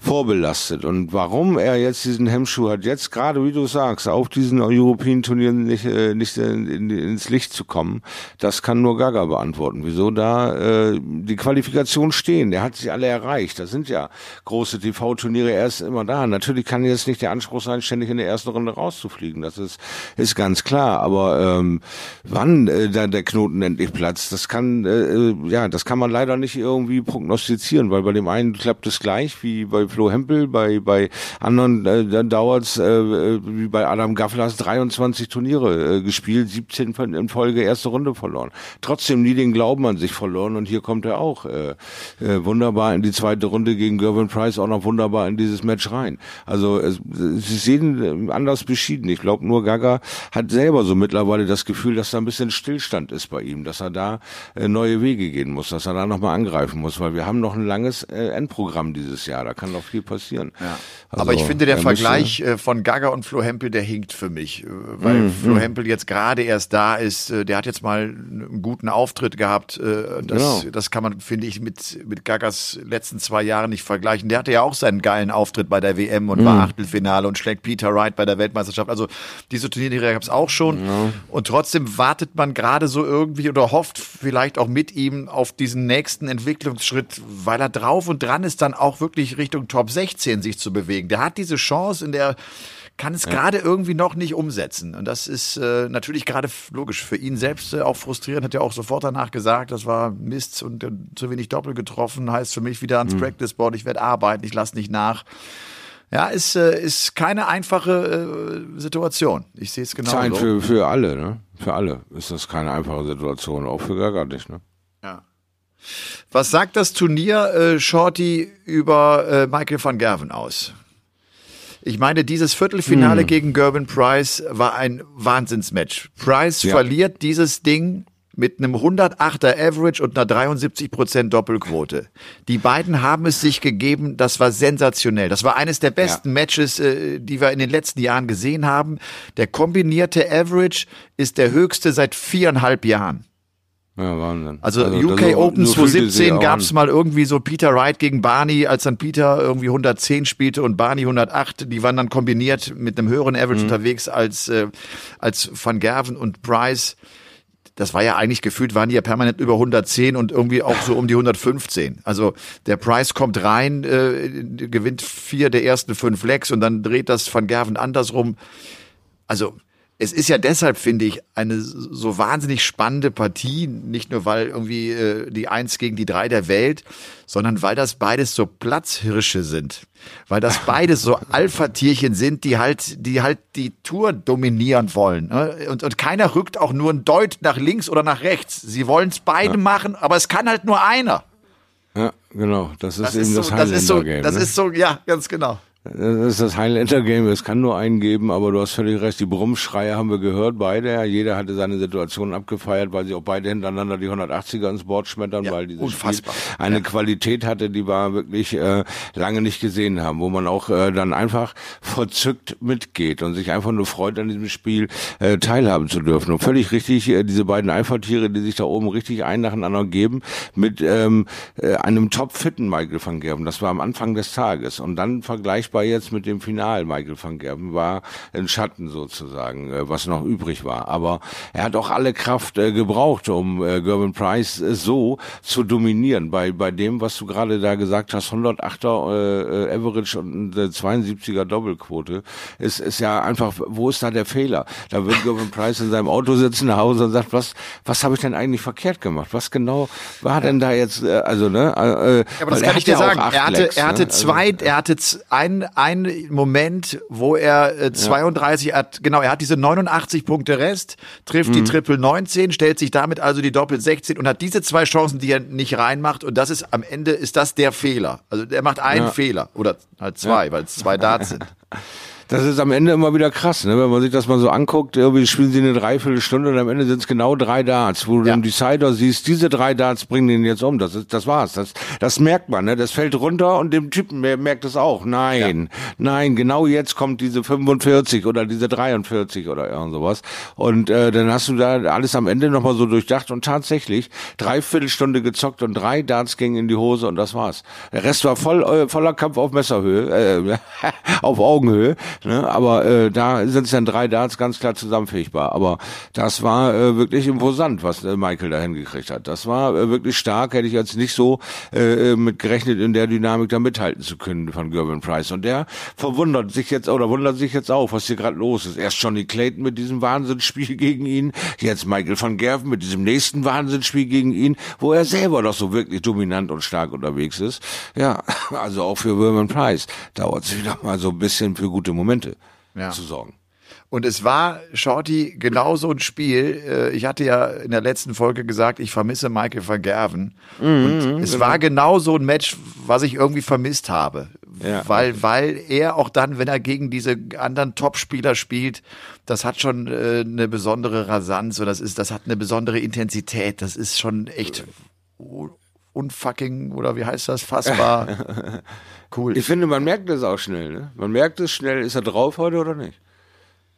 vorbelastet. Und warum er jetzt diesen Hemmschuh hat, jetzt gerade, wie du sagst, auf diesen European Turnieren nicht, äh, nicht in, in, ins Licht zu kommen, das kann nur Gaga beantworten. Wieso da äh, die Qualifikation stehen? Der hat sich alle erreicht. Das sind ja große TV-Turniere, er ist immer da. Natürlich kann jetzt nicht der Anspruch sein, ständig in der ersten Runde rauszufliegen. Das ist, ist ganz klar. Aber ähm, wann äh, da der Knoten endlich platzt, das kann, äh, ja, das kann man leider nicht irgendwie prognostizieren, weil bei dem einen klappt es gleich, wie bei Flo Hempel, bei, bei anderen äh, dann dauert's äh, wie bei Adam Gafflers 23 Turniere äh, gespielt, 17 in Folge erste Runde verloren. Trotzdem nie den Glauben an sich verloren und hier kommt er auch äh, äh, wunderbar in die zweite Runde gegen Gervin Price auch noch wunderbar in dieses Match rein. Also es, sie sehen äh, anders beschieden. Ich glaube nur Gaga hat selber so mittlerweile das Gefühl, dass da ein bisschen Stillstand ist bei ihm, dass er da äh, neue Wege gehen muss, dass er da nochmal angreifen muss, weil wir haben noch ein langes äh, Endprogramm dieses Jahr. Da kann noch viel passieren. Ja. Also, Aber ich finde, der Vergleich äh, von Gaga und Flo Hempel, der hinkt für mich. Äh, weil mm, Flo mm. Hempel jetzt gerade erst da ist. Äh, der hat jetzt mal einen guten Auftritt gehabt. Das, genau. das kann man, finde ich, mit, mit Gagas letzten zwei Jahren nicht vergleichen. Der hatte ja auch seinen geilen Auftritt bei der WM und mm. war Achtelfinale und schlägt Peter Wright bei der Weltmeisterschaft. Also diese Turniere gab es auch schon. Ja. Und trotzdem wartet man gerade so irgendwie oder hofft vielleicht auch mit ihm auf diesen nächsten Entwicklungsschritt, weil er drauf und dran ist, dann auch wirklich Richtung Top Top 16 sich zu bewegen. Der hat diese Chance, in der kann es ja. gerade irgendwie noch nicht umsetzen. Und das ist äh, natürlich gerade logisch für ihn selbst äh, auch frustrierend. Hat ja auch sofort danach gesagt, das war Mist und äh, zu wenig Doppel getroffen. Heißt für mich wieder ans mhm. Practice Board. Ich werde arbeiten, ich lasse nicht nach. Ja, ist, äh, ist keine einfache äh, Situation. Ich sehe es genau Zeit so. Für, für alle, ne? Für alle ist das keine einfache Situation, auch für Gaga nicht, ne? Ja. Was sagt das Turnier äh, Shorty über äh, Michael van Gerven aus? Ich meine, dieses Viertelfinale hm. gegen Gerben Price war ein Wahnsinnsmatch. Price ja. verliert dieses Ding mit einem 108er Average und einer 73% Doppelquote. Die beiden haben es sich gegeben, das war sensationell. Das war eines der besten ja. Matches, äh, die wir in den letzten Jahren gesehen haben. Der kombinierte Average ist der höchste seit viereinhalb Jahren. Ja, Wahnsinn. Also, also UK Open 2017 gab es mal irgendwie so Peter Wright gegen Barney, als dann Peter irgendwie 110 spielte und Barney 108. Die waren dann kombiniert mit einem höheren Average mhm. unterwegs als, äh, als Van Gerven und Bryce. Das war ja eigentlich gefühlt, waren die ja permanent über 110 und irgendwie auch so um die 115. Also der Price kommt rein, äh, gewinnt vier der ersten fünf Lecks und dann dreht das Van Gerven andersrum. Also es ist ja deshalb, finde ich, eine so wahnsinnig spannende Partie, nicht nur weil irgendwie äh, die Eins gegen die Drei der Welt, sondern weil das beides so Platzhirsche sind. Weil das beides so Alpha-Tierchen sind, die halt, die halt die Tour dominieren wollen. Ne? Und, und keiner rückt auch nur ein Deut nach links oder nach rechts. Sie wollen es beide ja. machen, aber es kann halt nur einer. Ja, genau. Das ist das eben ist so, das Highlander-Game. Das, ist so, das ne? ist so, ja, ganz genau. Das ist das Highlander-Game, es kann nur einen geben, aber du hast völlig recht, die Brummschreie haben wir gehört, beide. Jeder hatte seine Situation abgefeiert, weil sie auch beide hintereinander die 180er ins Board schmettern, ja, weil dieses unfassbar. Spiel eine ja. Qualität hatte, die wir wirklich äh, lange nicht gesehen haben, wo man auch äh, dann einfach verzückt mitgeht und sich einfach nur freut, an diesem Spiel äh, teilhaben zu dürfen. Und völlig richtig, äh, diese beiden Eifertiere, die sich da oben richtig ein nacheinander geben, mit ähm, äh, einem topfitten Michael van Gerben. Das war am Anfang des Tages. Und dann vergleicht vergleichbar jetzt mit dem Final. Michael van Gerben war ein Schatten sozusagen, äh, was noch übrig war. Aber er hat auch alle Kraft äh, gebraucht, um äh, Gerben Price so zu dominieren. Bei, bei dem, was du gerade da gesagt hast, 108er äh, Average und eine 72er Doppelquote, ist, ist ja einfach, wo ist da der Fehler? Da wird Gerben Price in seinem Auto sitzen nach Hause und sagt, was, was habe ich denn eigentlich verkehrt gemacht? Was genau war denn da jetzt, äh, also, ne? Äh, ja, aber das kann ich dir sagen. Er hatte, Lecks, er hatte ne? zwei, also, er hatte ein ein, Moment, wo er äh, 32 ja. hat, genau, er hat diese 89 Punkte Rest, trifft mhm. die Triple 19, stellt sich damit also die Doppel 16 und hat diese zwei Chancen, die er nicht reinmacht und das ist am Ende ist das der Fehler. Also er macht einen ja. Fehler oder halt zwei, weil es zwei Darts sind. Das ist am Ende immer wieder krass, ne? wenn man sich das mal so anguckt. Irgendwie spielen sie eine Dreiviertelstunde und am Ende sind es genau drei Darts, wo du ja. den Decider siehst, diese drei Darts bringen den jetzt um. Das ist, das war's. Das, das merkt man, ne? Das fällt runter und dem Typen merkt es auch. Nein, ja. nein, genau jetzt kommt diese 45 oder diese 43 oder irgend sowas. Und äh, dann hast du da alles am Ende nochmal so durchdacht und tatsächlich Dreiviertelstunde gezockt und drei Darts gingen in die Hose und das war's. Der Rest war voll äh, voller Kampf auf Messerhöhe, äh, auf Augenhöhe. Ne? Aber äh, da sind es dann drei Darts ganz klar zusammenfähigbar. Aber das war äh, wirklich imposant, was äh, Michael da hingekriegt hat. Das war äh, wirklich stark, hätte ich jetzt nicht so äh, mit gerechnet, in der Dynamik da mithalten zu können von Gervin Price. Und der verwundert sich jetzt oder wundert sich jetzt auch, was hier gerade los ist. Erst Johnny Clayton mit diesem Wahnsinnsspiel gegen ihn, jetzt Michael van Gerven mit diesem nächsten Wahnsinnsspiel gegen ihn, wo er selber doch so wirklich dominant und stark unterwegs ist. Ja, also auch für Gervin Price dauert es wieder mal so ein bisschen für gute Momente. Momente ja. zu sorgen. Und es war, Shorty, genau so ein Spiel. Äh, ich hatte ja in der letzten Folge gesagt, ich vermisse Michael van Gerven. Mhm, und es genau. war genau so ein Match, was ich irgendwie vermisst habe. Ja. Weil, weil er auch dann, wenn er gegen diese anderen Topspieler spielt, das hat schon äh, eine besondere Rasanz und das ist, das hat eine besondere Intensität. Das ist schon echt unfucking, oder wie heißt das, fassbar cool. Ich finde, man merkt das auch schnell. Ne? Man merkt es schnell, ist er drauf heute oder nicht?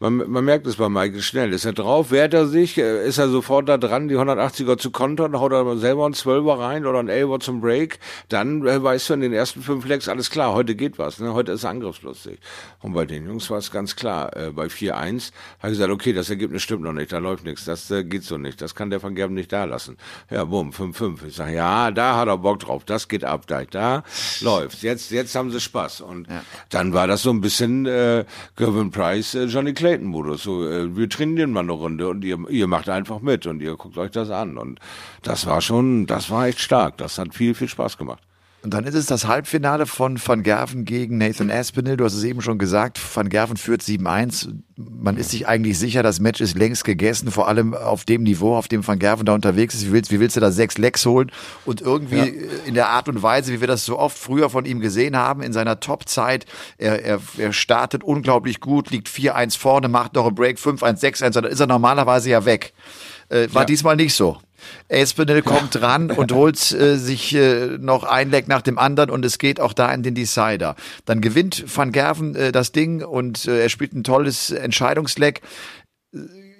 Man, man merkt es bei Michael schnell. Ist er drauf, wehrt er sich, äh, ist er sofort da dran, die 180er zu kontern, haut er selber einen 12er rein oder einen 11er zum Break, dann äh, weißt du in den ersten fünf Lecks, alles klar, heute geht was, ne? heute ist er angriffslustig. Und bei den Jungs war es ganz klar, äh, bei 4-1 habe ich gesagt, okay, das Ergebnis stimmt noch nicht, da läuft nichts, das äh, geht so nicht, das kann der Van Gerben nicht da lassen. Ja, bumm, 5-5. Ich sage, ja, da hat er Bock drauf, das geht ab, da, da läuft's. Jetzt, jetzt haben sie Spaß. Und ja. dann war das so ein bisschen äh, Gervin Price, äh, Johnny Clay Clayton-Modus. So, äh, wir trainieren mal eine Runde und ihr, ihr macht einfach mit und ihr guckt euch das an. Und das war schon, das war echt stark. Das hat viel, viel Spaß gemacht. Und dann ist es das Halbfinale von Van Gerven gegen Nathan Aspinall. Du hast es eben schon gesagt, Van Gerven führt 7-1. Man ist sich eigentlich sicher, das Match ist längst gegessen, vor allem auf dem Niveau, auf dem Van Gerven da unterwegs ist. Wie willst, wie willst du da sechs Lecks holen? Und irgendwie ja. in der Art und Weise, wie wir das so oft früher von ihm gesehen haben, in seiner Top-Zeit, er, er, er startet unglaublich gut, liegt 4-1 vorne, macht noch einen Break, 5-1, 6-1, dann ist er normalerweise ja weg. Äh, war ja. diesmal nicht so. Aspinall kommt ran und holt äh, sich äh, noch ein Leck nach dem anderen und es geht auch da in den Decider. Dann gewinnt Van Gerven äh, das Ding und äh, er spielt ein tolles Entscheidungsleck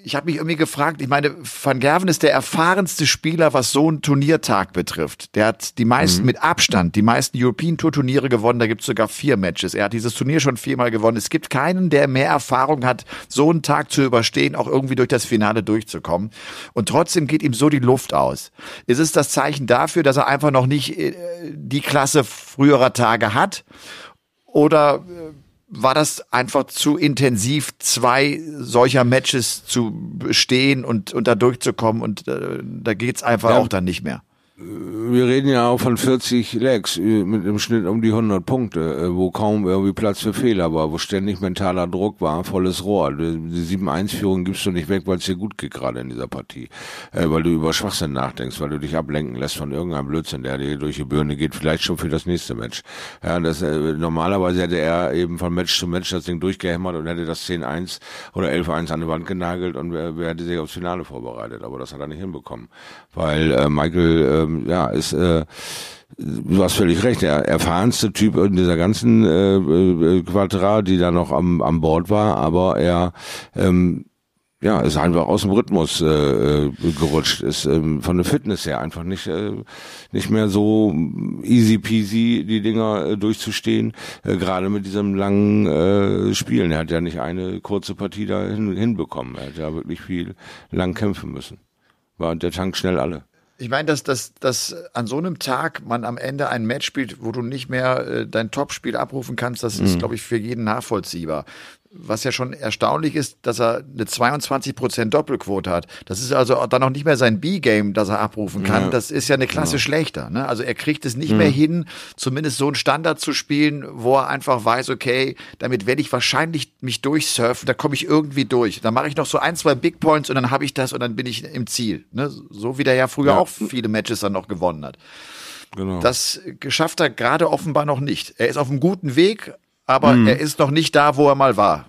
ich habe mich irgendwie gefragt, ich meine, Van Gerven ist der erfahrenste Spieler, was so einen Turniertag betrifft. Der hat die meisten mhm. mit Abstand, die meisten European Tour Turniere gewonnen, da gibt's sogar vier Matches. Er hat dieses Turnier schon viermal gewonnen. Es gibt keinen, der mehr Erfahrung hat, so einen Tag zu überstehen, auch irgendwie durch das Finale durchzukommen. Und trotzdem geht ihm so die Luft aus. Ist es das Zeichen dafür, dass er einfach noch nicht äh, die Klasse früherer Tage hat? Oder äh, war das einfach zu intensiv, zwei solcher Matches zu bestehen und, und da durchzukommen und äh, da geht's einfach ja. auch dann nicht mehr wir reden ja auch von 40 Legs mit im Schnitt um die 100 Punkte, äh, wo kaum irgendwie Platz für Fehler war, wo ständig mentaler Druck war, volles Rohr. Die 7-1-Führung gibst du nicht weg, weil es dir gut geht gerade in dieser Partie. Äh, weil du über Schwachsinn nachdenkst, weil du dich ablenken lässt von irgendeinem Blödsinn, der dir durch die Birne geht, vielleicht schon für das nächste Match. Ja, das, äh, normalerweise hätte er eben von Match zu Match das Ding durchgehämmert und hätte das 10-1 oder 11-1 an die Wand genagelt und wer, wer hätte sich aufs Finale vorbereitet. Aber das hat er nicht hinbekommen. Weil äh, Michael ähm, ja, ist äh, du hast völlig recht, der erfahrenste Typ in dieser ganzen äh, äh, Quadrat, die da noch am, am Bord war, aber er ähm, ja, ist einfach aus dem Rhythmus äh, äh, gerutscht, ist ähm, von der Fitness her einfach nicht äh, nicht mehr so easy peasy die Dinger äh, durchzustehen, äh, gerade mit diesem langen äh, Spielen. Er hat ja nicht eine kurze Partie da hin, hinbekommen, er hat ja wirklich viel lang kämpfen müssen. War der Tank schnell alle. Ich meine, dass, dass, dass an so einem Tag man am Ende ein Match spielt, wo du nicht mehr äh, dein Topspiel abrufen kannst, das ist, mhm. glaube ich, für jeden nachvollziehbar was ja schon erstaunlich ist, dass er eine 22% Doppelquote hat. Das ist also dann noch nicht mehr sein B-Game, das er abrufen kann. Ja. Das ist ja eine Klasse ja. schlechter. Ne? Also er kriegt es nicht mhm. mehr hin, zumindest so einen Standard zu spielen, wo er einfach weiß, okay, damit werde ich wahrscheinlich mich durchsurfen, da komme ich irgendwie durch. Dann mache ich noch so ein, zwei Big Points und dann habe ich das und dann bin ich im Ziel. Ne? So wie der ja früher ja. auch viele Matches dann noch gewonnen hat. Genau. Das geschafft er gerade offenbar noch nicht. Er ist auf einem guten Weg, aber hm. er ist noch nicht da, wo er mal war.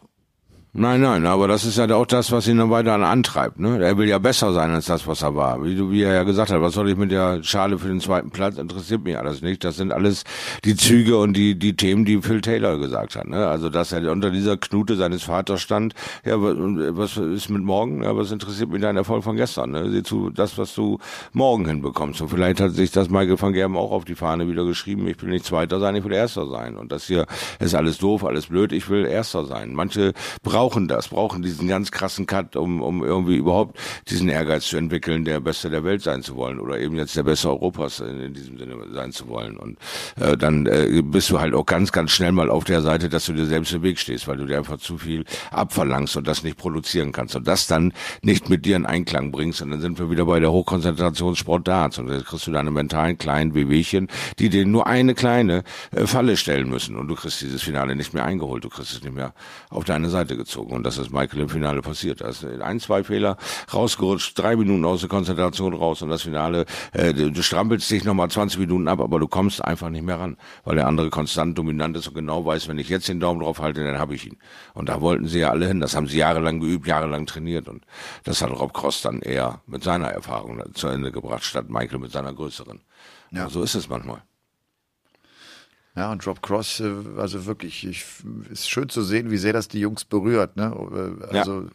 Nein, nein, aber das ist ja auch das, was ihn dann weiter antreibt. Ne? Er will ja besser sein als das, was er war. Wie, du, wie er ja gesagt hat, was soll ich mit der Schale für den zweiten Platz? Interessiert mich alles nicht. Das sind alles die Züge und die, die Themen, die Phil Taylor gesagt hat. Ne? Also, dass er unter dieser Knute seines Vaters stand. Ja, was ist mit morgen? Ja, was interessiert mich dein Erfolg von gestern? Ne? Sieh zu, das, was du morgen hinbekommst. Und vielleicht hat sich das Michael van Gerben auch auf die Fahne wieder geschrieben. Ich will nicht Zweiter sein, ich will Erster sein. Und das hier ist alles doof, alles blöd. Ich will Erster sein. Manche brauchen brauchen das, brauchen diesen ganz krassen Cut, um, um irgendwie überhaupt diesen Ehrgeiz zu entwickeln, der Beste der Welt sein zu wollen oder eben jetzt der Beste Europas in, in diesem Sinne sein zu wollen. Und äh, dann äh, bist du halt auch ganz, ganz schnell mal auf der Seite, dass du dir selbst im Weg stehst, weil du dir einfach zu viel abverlangst und das nicht produzieren kannst und das dann nicht mit dir in Einklang bringst. Und dann sind wir wieder bei der Hochkonzentrationssport Darts und dann kriegst du deine mentalen kleinen Wehwehchen, die dir nur eine kleine äh, Falle stellen müssen und du kriegst dieses Finale nicht mehr eingeholt, du kriegst es nicht mehr auf deine Seite gezogen gezogen. Und das ist Michael im Finale passiert. Ist ein, zwei Fehler rausgerutscht, drei Minuten aus der Konzentration raus und das Finale, äh, du, du strampelst dich nochmal 20 Minuten ab, aber du kommst einfach nicht mehr ran, weil der andere konstant dominant ist und genau weiß, wenn ich jetzt den Daumen drauf halte, dann habe ich ihn. Und da wollten sie ja alle hin. Das haben sie jahrelang geübt, jahrelang trainiert. Und das hat Rob Cross dann eher mit seiner Erfahrung zu Ende gebracht, statt Michael mit seiner größeren. Ja. So ist es manchmal. Ja, und Drop Cross, äh, also wirklich, ich, ist schön zu sehen, wie sehr das die Jungs berührt. Ne? Äh, also ja.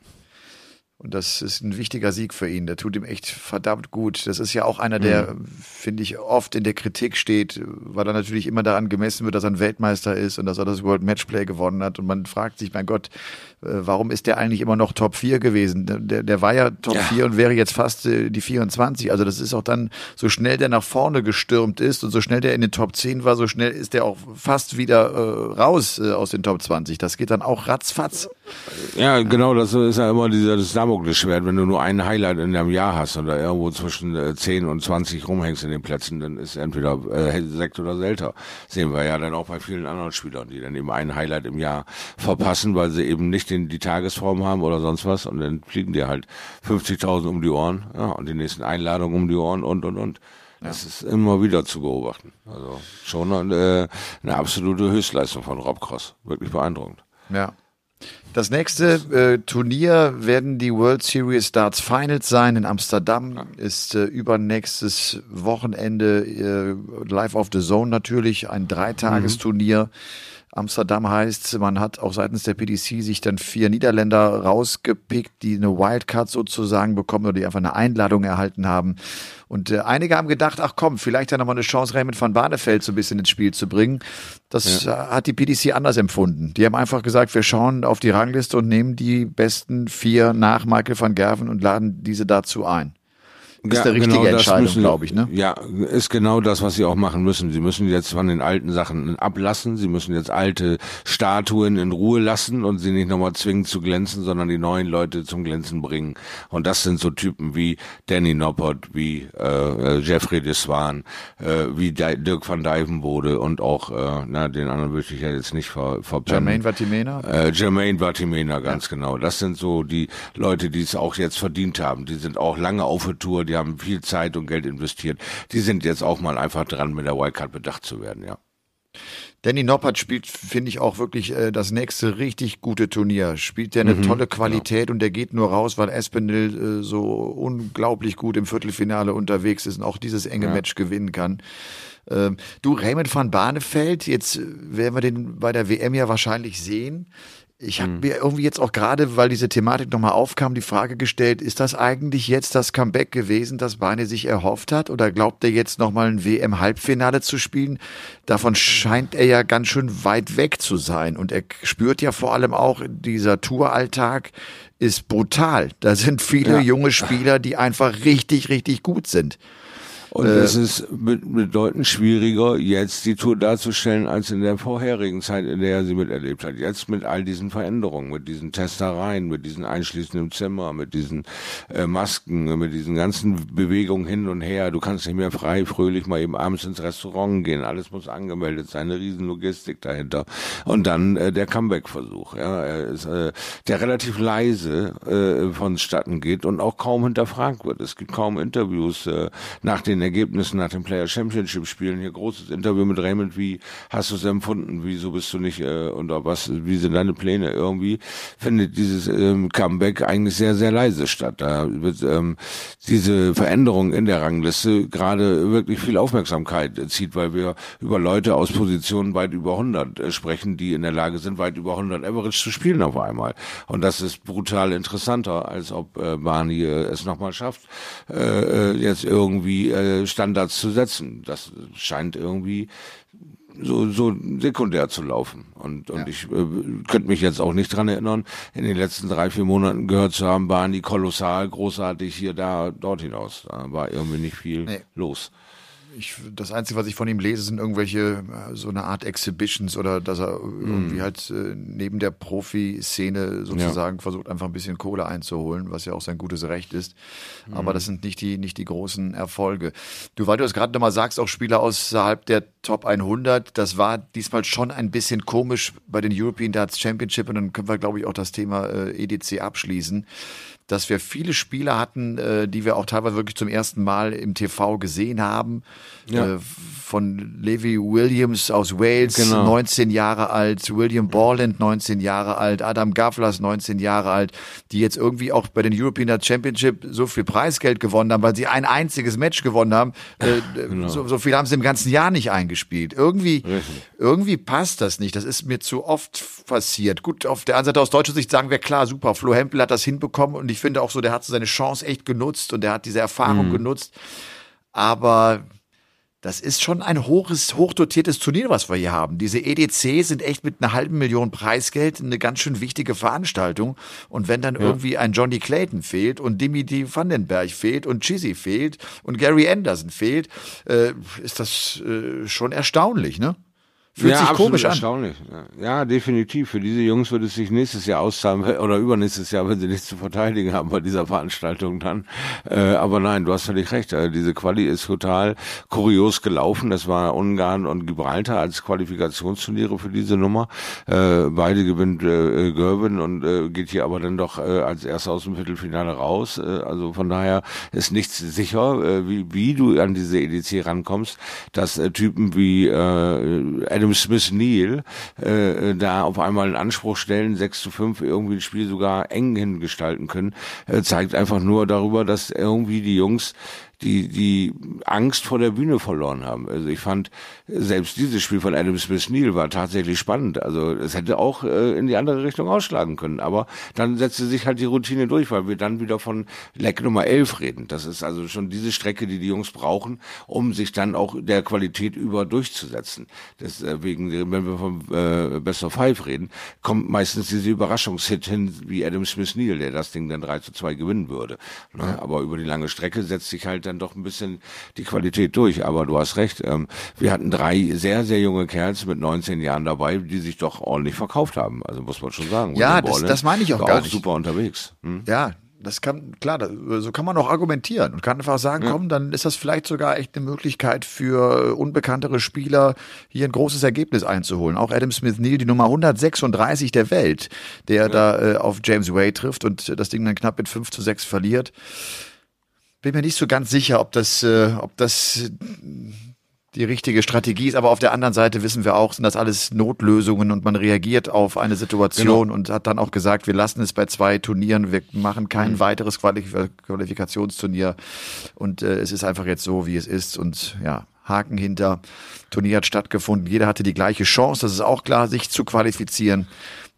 Und das ist ein wichtiger Sieg für ihn. Der tut ihm echt verdammt gut. Das ist ja auch einer, der, mhm. finde ich, oft in der Kritik steht, weil er natürlich immer daran gemessen wird, dass er ein Weltmeister ist und dass er das World Matchplay gewonnen hat. Und man fragt sich, mein Gott, äh, warum ist der eigentlich immer noch Top 4 gewesen? Der, der war ja Top ja. 4 und wäre jetzt fast äh, die 24. Also das ist auch dann, so schnell der nach vorne gestürmt ist und so schnell der in den Top 10 war, so schnell ist der auch fast wieder äh, raus äh, aus den Top 20. Das geht dann auch ratzfatz. Ja, genau, das ist ja immer dieser, das Damoklesschwert, wenn du nur einen Highlight in deinem Jahr hast oder irgendwo zwischen äh, 10 und 20 rumhängst in den Plätzen, dann ist entweder äh, Sekt oder Selter. Sehen wir ja dann auch bei vielen anderen Spielern, die dann eben einen Highlight im Jahr verpassen, weil sie eben nicht den, die Tagesform haben oder sonst was und dann fliegen dir halt 50.000 um die Ohren ja, und die nächsten Einladungen um die Ohren und, und, und. Das ja. ist immer wieder zu beobachten. Also schon eine, eine absolute Höchstleistung von Rob Cross. Wirklich beeindruckend. Ja. Das nächste äh, Turnier werden die World Series Darts Finals sein in Amsterdam. Ist äh, übernächstes Wochenende äh, live auf the Zone natürlich ein Dreitagesturnier. Amsterdam heißt, man hat auch seitens der PDC sich dann vier Niederländer rausgepickt, die eine Wildcard sozusagen bekommen oder die einfach eine Einladung erhalten haben. Und äh, einige haben gedacht, ach komm, vielleicht ja nochmal eine Chance, Raymond van Barneveld so ein bisschen ins Spiel zu bringen. Das ja. Äh, hat die PDC anders empfunden. Die haben einfach gesagt, wir schauen auf die Rangliste und nehmen die besten vier nach Michael van Gerven und laden diese dazu ein. Ist ja, der richtige genau Entscheidung, glaube ich, ne? Ja, ist genau das, was sie auch machen müssen. Sie müssen jetzt von den alten Sachen ablassen. Sie müssen jetzt alte Statuen in Ruhe lassen und sie nicht nochmal zwingen zu glänzen, sondern die neuen Leute zum Glänzen bringen. Und das sind so Typen wie Danny Noppert, wie äh, Jeffrey de Swan, äh, wie Dirk van Dijvenbode und auch, äh, na, den anderen würde ich ja jetzt nicht ver verpennen. Jermaine Vatimena? Äh, Jermaine Vatimena, ganz ja. genau. Das sind so die Leute, die es auch jetzt verdient haben. Die sind auch lange auf der Tour, die haben viel Zeit und Geld investiert. Die sind jetzt auch mal einfach dran, mit der Wildcard bedacht zu werden, ja. Danny Noppert spielt, finde ich, auch wirklich äh, das nächste richtig gute Turnier. Spielt der eine mhm, tolle Qualität genau. und der geht nur raus, weil Espinel äh, so unglaublich gut im Viertelfinale unterwegs ist und auch dieses enge ja. Match gewinnen kann. Ähm, du, Raymond van Barneveld, jetzt werden wir den bei der WM ja wahrscheinlich sehen. Ich habe hm. mir irgendwie jetzt auch gerade, weil diese Thematik nochmal aufkam, die Frage gestellt, ist das eigentlich jetzt das Comeback gewesen, das Barney sich erhofft hat? Oder glaubt er jetzt nochmal ein WM-Halbfinale zu spielen? Davon scheint er ja ganz schön weit weg zu sein. Und er spürt ja vor allem auch, dieser Touralltag ist brutal. Da sind viele ja. junge Spieler, die einfach richtig, richtig gut sind. Und äh, es ist bedeutend schwieriger, jetzt die Tour darzustellen, als in der vorherigen Zeit, in der er sie miterlebt hat. Jetzt mit all diesen Veränderungen, mit diesen Testereien, mit diesen Einschließen im Zimmer, mit diesen äh, Masken, mit diesen ganzen Bewegungen hin und her. Du kannst nicht mehr frei, fröhlich mal eben abends ins Restaurant gehen. Alles muss angemeldet sein, eine riesen Logistik dahinter. Und dann äh, der Comeback-Versuch, ja, ist, äh, der relativ leise äh, vonstatten geht und auch kaum hinterfragt wird. Es gibt kaum Interviews äh, nach den den Ergebnissen nach dem Player Championship Spielen. Hier großes Interview mit Raymond. Wie hast du es empfunden? Wieso bist du nicht äh, oder was? Wie sind deine Pläne? Irgendwie findet dieses ähm, Comeback eigentlich sehr sehr leise statt. Da wird ähm, diese Veränderung in der Rangliste gerade wirklich viel Aufmerksamkeit zieht, weil wir über Leute aus Positionen weit über 100 äh, sprechen, die in der Lage sind, weit über 100 Average zu spielen auf einmal. Und das ist brutal interessanter, als ob äh, Barney äh, es nochmal schafft, äh, äh, jetzt irgendwie äh, Standards zu setzen. Das scheint irgendwie so, so sekundär zu laufen. Und, und ja. ich äh, könnte mich jetzt auch nicht dran erinnern, in den letzten drei, vier Monaten gehört zu haben, waren die kolossal großartig hier, da, dort hinaus. Da war irgendwie nicht viel nee. los ich, das Einzige, was ich von ihm lese, sind irgendwelche, äh, so eine Art Exhibitions oder dass er irgendwie mm. halt äh, neben der Profi-Szene sozusagen ja. versucht, einfach ein bisschen Kohle einzuholen, was ja auch sein gutes Recht ist. Mm. Aber das sind nicht die, nicht die großen Erfolge. Du, weil du es gerade nochmal sagst, auch Spieler außerhalb der Top 100, das war diesmal schon ein bisschen komisch bei den European Darts Championship und dann können wir, glaube ich, auch das Thema äh, EDC abschließen dass wir viele Spieler hatten, äh, die wir auch teilweise wirklich zum ersten Mal im TV gesehen haben. Ja. Äh, von Levi Williams aus Wales, genau. 19 Jahre alt, William Borland, 19 Jahre alt, Adam Gavlas, 19 Jahre alt, die jetzt irgendwie auch bei den European Championship so viel Preisgeld gewonnen haben, weil sie ein einziges Match gewonnen haben. Äh, genau. so, so viel haben sie im ganzen Jahr nicht eingespielt. Irgendwie, irgendwie passt das nicht. Das ist mir zu oft passiert. Gut, auf der anderen Seite aus deutscher Sicht sagen wir klar, super, Flo Hempel hat das hinbekommen und ich finde auch so, der hat so seine Chance echt genutzt und der hat diese Erfahrung mhm. genutzt. Aber das ist schon ein hohes, hochdotiertes Turnier, was wir hier haben. Diese EDC sind echt mit einer halben Million Preisgeld eine ganz schön wichtige Veranstaltung. Und wenn dann ja. irgendwie ein Johnny Clayton fehlt und Dimitri Vandenberg fehlt und Chizzy fehlt und Gary Anderson fehlt, äh, ist das äh, schon erstaunlich, ne? Fühlt ja, sich komisch an. erstaunlich. Ja, definitiv. Für diese Jungs wird es sich nächstes Jahr auszahlen oder übernächstes Jahr, wenn sie nichts zu verteidigen haben bei dieser Veranstaltung dann. Äh, aber nein, du hast völlig recht. Also diese Quali ist total kurios gelaufen. Das war Ungarn und Gibraltar als Qualifikationsturniere für diese Nummer. Äh, beide gewinnt äh, Gerben und äh, geht hier aber dann doch äh, als erster aus dem Viertelfinale raus. Äh, also von daher ist nichts sicher, wie, wie du an diese EDC rankommst, dass Typen wie Adam Adam Smith Neal äh, da auf einmal einen Anspruch stellen, 6 zu 5 irgendwie ein Spiel sogar eng hingestalten können, äh, zeigt einfach nur darüber, dass irgendwie die Jungs die, die Angst vor der Bühne verloren haben. Also ich fand, selbst dieses Spiel von Adam Smith Neal war tatsächlich spannend. Also es hätte auch äh, in die andere Richtung ausschlagen können. Aber dann setzte sich halt die Routine durch, weil wir dann wieder von Leck Nummer 11 reden. Das ist also schon diese Strecke, die die Jungs brauchen, um sich dann auch der Qualität über durchzusetzen. Deswegen, wenn wir vom äh, Best of Five reden, kommt meistens diese Überraschungshit hin, wie Adam Smith Neal, der das Ding dann 3 zu 2 gewinnen würde. Ne? Aber über die lange Strecke setzt sich halt dann doch ein bisschen die Qualität durch. Aber du hast recht, ähm, wir hatten drei sehr, sehr junge Kerls mit 19 Jahren dabei, die sich doch ordentlich verkauft haben. Also muss man schon sagen. Ja, das, das meine ich auch gar auch nicht. super unterwegs. Hm? Ja, das kann, klar, so kann man auch argumentieren und kann einfach sagen, ja. komm, dann ist das vielleicht sogar echt eine Möglichkeit für unbekanntere Spieler, hier ein großes Ergebnis einzuholen. Auch Adam Smith Neal, die Nummer 136 der Welt, der ja. da äh, auf James Way trifft und das Ding dann knapp mit 5 zu 6 verliert bin mir nicht so ganz sicher, ob das, äh, ob das die richtige Strategie ist. Aber auf der anderen Seite wissen wir auch, sind das alles Notlösungen und man reagiert auf eine Situation genau. und hat dann auch gesagt, wir lassen es bei zwei Turnieren, wir machen kein mhm. weiteres Qualif Qualifikationsturnier und äh, es ist einfach jetzt so, wie es ist und ja, Haken hinter. Turnier hat stattgefunden. Jeder hatte die gleiche Chance, das ist auch klar, sich zu qualifizieren.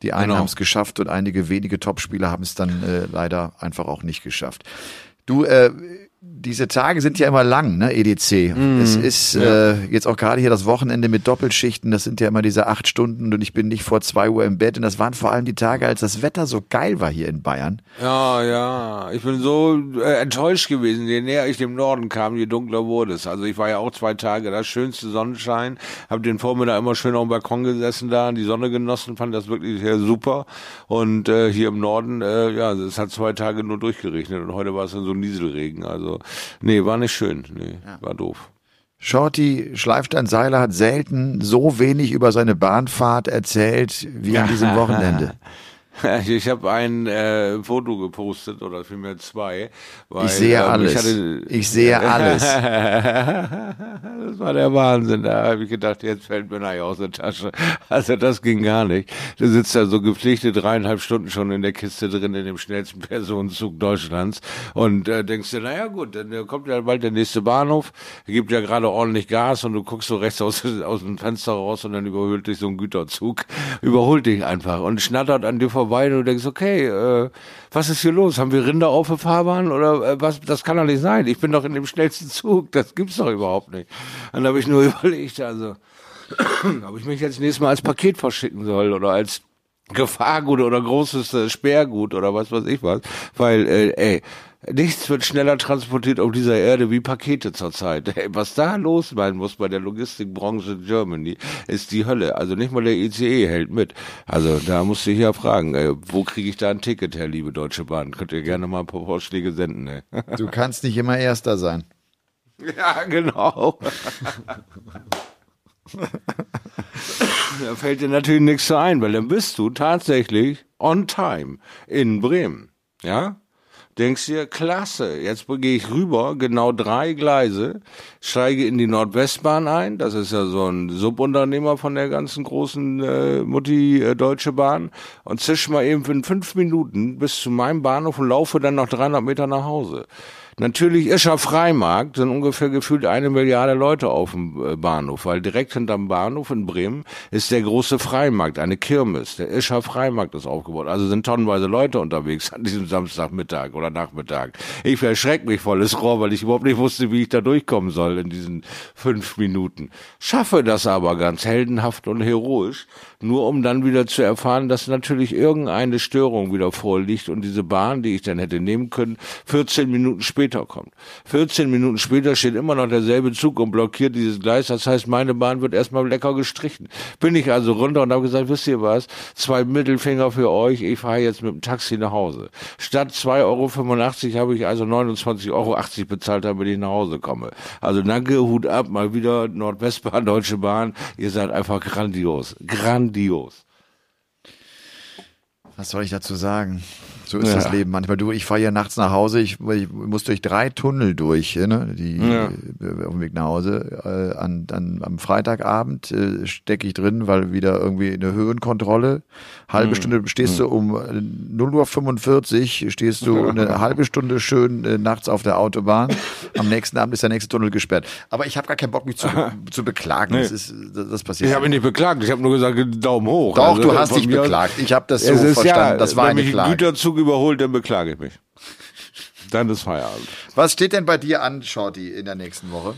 Die einen genau. haben es geschafft und einige wenige Topspieler haben es dann äh, leider einfach auch nicht geschafft. Du, äh, diese Tage sind ja immer lang, ne, EDC. Mm, es ist ja. äh, jetzt auch gerade hier das Wochenende mit Doppelschichten, das sind ja immer diese acht Stunden und ich bin nicht vor zwei Uhr im Bett. Und das waren vor allem die Tage, als das Wetter so geil war hier in Bayern. Ja, ja, ich bin so äh, enttäuscht gewesen, je näher ich dem Norden kam, je dunkler wurde es. Also ich war ja auch zwei Tage das schönste Sonnenschein, habe den Vormittag immer schön auf dem Balkon gesessen da, die Sonne genossen, fand das wirklich sehr super. Und äh, hier im Norden, äh, ja, es hat zwei Tage nur durchgeregnet und heute war es dann so Nieselregen, also, nee, war nicht schön. Nee, ja. war doof. Shorty Schleifstein-Seiler hat selten so wenig über seine Bahnfahrt erzählt wie an diesem Wochenende. Ich habe ein äh, Foto gepostet oder vielmehr zwei. Weil, ich sehe ähm, alles. Ich, hatte, ich sehe alles. das war der Wahnsinn. Da habe ich gedacht, jetzt fällt mir nachher aus der Tasche. Also das ging gar nicht. Du sitzt da so gepflichtet dreieinhalb Stunden schon in der Kiste drin in dem schnellsten Personenzug Deutschlands und äh, denkst dir, naja gut, dann kommt ja bald der nächste Bahnhof, gibt ja gerade ordentlich Gas und du guckst so rechts aus, aus dem Fenster raus und dann überholt dich so ein Güterzug, überholt dich einfach und schnattert an dir vorbei vorbei und du denkst, okay, äh, was ist hier los? Haben wir Rinder auf der Fahrbahn oder äh, was? Das kann doch nicht sein. Ich bin doch in dem schnellsten Zug. Das gibt's doch überhaupt nicht. Dann habe ich nur überlegt, also ob ich mich jetzt nächstes Mal als Paket verschicken soll oder als Gefahrgut oder großes äh, Sperrgut oder was weiß ich was. Weil, äh, ey, Nichts wird schneller transportiert auf dieser Erde wie Pakete zurzeit. Hey, was da los sein muss bei der Logistikbranche in Germany, ist die Hölle. Also nicht mal der ICE hält mit. Also da musst du hier fragen, ey, wo kriege ich da ein Ticket her, liebe Deutsche Bahn? Könnt ihr gerne mal ein paar Vorschläge senden. Ey. Du kannst nicht immer Erster sein. Ja, genau. da fällt dir natürlich nichts so ein, weil dann bist du tatsächlich on time in Bremen. Ja? Denkst dir, klasse, jetzt gehe ich rüber, genau drei Gleise, steige in die Nordwestbahn ein, das ist ja so ein Subunternehmer von der ganzen großen äh, Mutti äh, Deutsche Bahn, und zisch mal eben in fünf Minuten bis zu meinem Bahnhof und laufe dann noch 300 Meter nach Hause. Natürlich ist er Freimarkt, sind ungefähr gefühlt eine Milliarde Leute auf dem äh, Bahnhof, weil direkt hinterm Bahnhof in Bremen ist der große Freimarkt, eine Kirmes. Der Ischer Freimarkt ist aufgebaut. Also sind tonnenweise Leute unterwegs an diesem Samstagmittag oder Nachmittag. Ich verschreck mich volles Rohr, weil ich überhaupt nicht wusste, wie ich da durchkommen soll in diesen fünf Minuten. Schaffe das aber ganz heldenhaft und heroisch nur um dann wieder zu erfahren, dass natürlich irgendeine Störung wieder vorliegt und diese Bahn, die ich dann hätte nehmen können, 14 Minuten später kommt. 14 Minuten später steht immer noch derselbe Zug und blockiert dieses Gleis. Das heißt, meine Bahn wird erstmal lecker gestrichen. Bin ich also runter und habe gesagt, wisst ihr was? Zwei Mittelfinger für euch. Ich fahre jetzt mit dem Taxi nach Hause. Statt 2,85 Euro habe ich also 29,80 Euro bezahlt, damit ich nach Hause komme. Also danke, Hut ab, mal wieder Nordwestbahn, Deutsche Bahn. Ihr seid einfach grandios. Grandios grandios. Was soll ich dazu sagen? So ist ja. das Leben manchmal. Du, ich fahre ja nachts nach Hause, ich, ich, muss durch drei Tunnel durch, ne? Die ja. Äh, auf dem Weg nach Hause. Äh, an, an, am Freitagabend äh, stecke ich drin, weil wieder irgendwie eine Höhenkontrolle. Halbe mhm. Stunde stehst mhm. du um 0.45 Uhr, stehst du eine halbe Stunde schön äh, nachts auf der Autobahn. Am nächsten Abend ist der nächste Tunnel gesperrt. Aber ich habe gar keinen Bock, mich zu, zu beklagen. Nee. Das, ist, das, das passiert. Ich habe mich nicht beklagt, ich habe nur gesagt, Daumen hoch. Doch, also, du hast dich beklagt. Ich habe das so verstanden. Das war eine Klage. Güterzug überholt, dann beklage ich mich. Dann ist Feierabend. Was steht denn bei dir an, Shorty, in der nächsten Woche?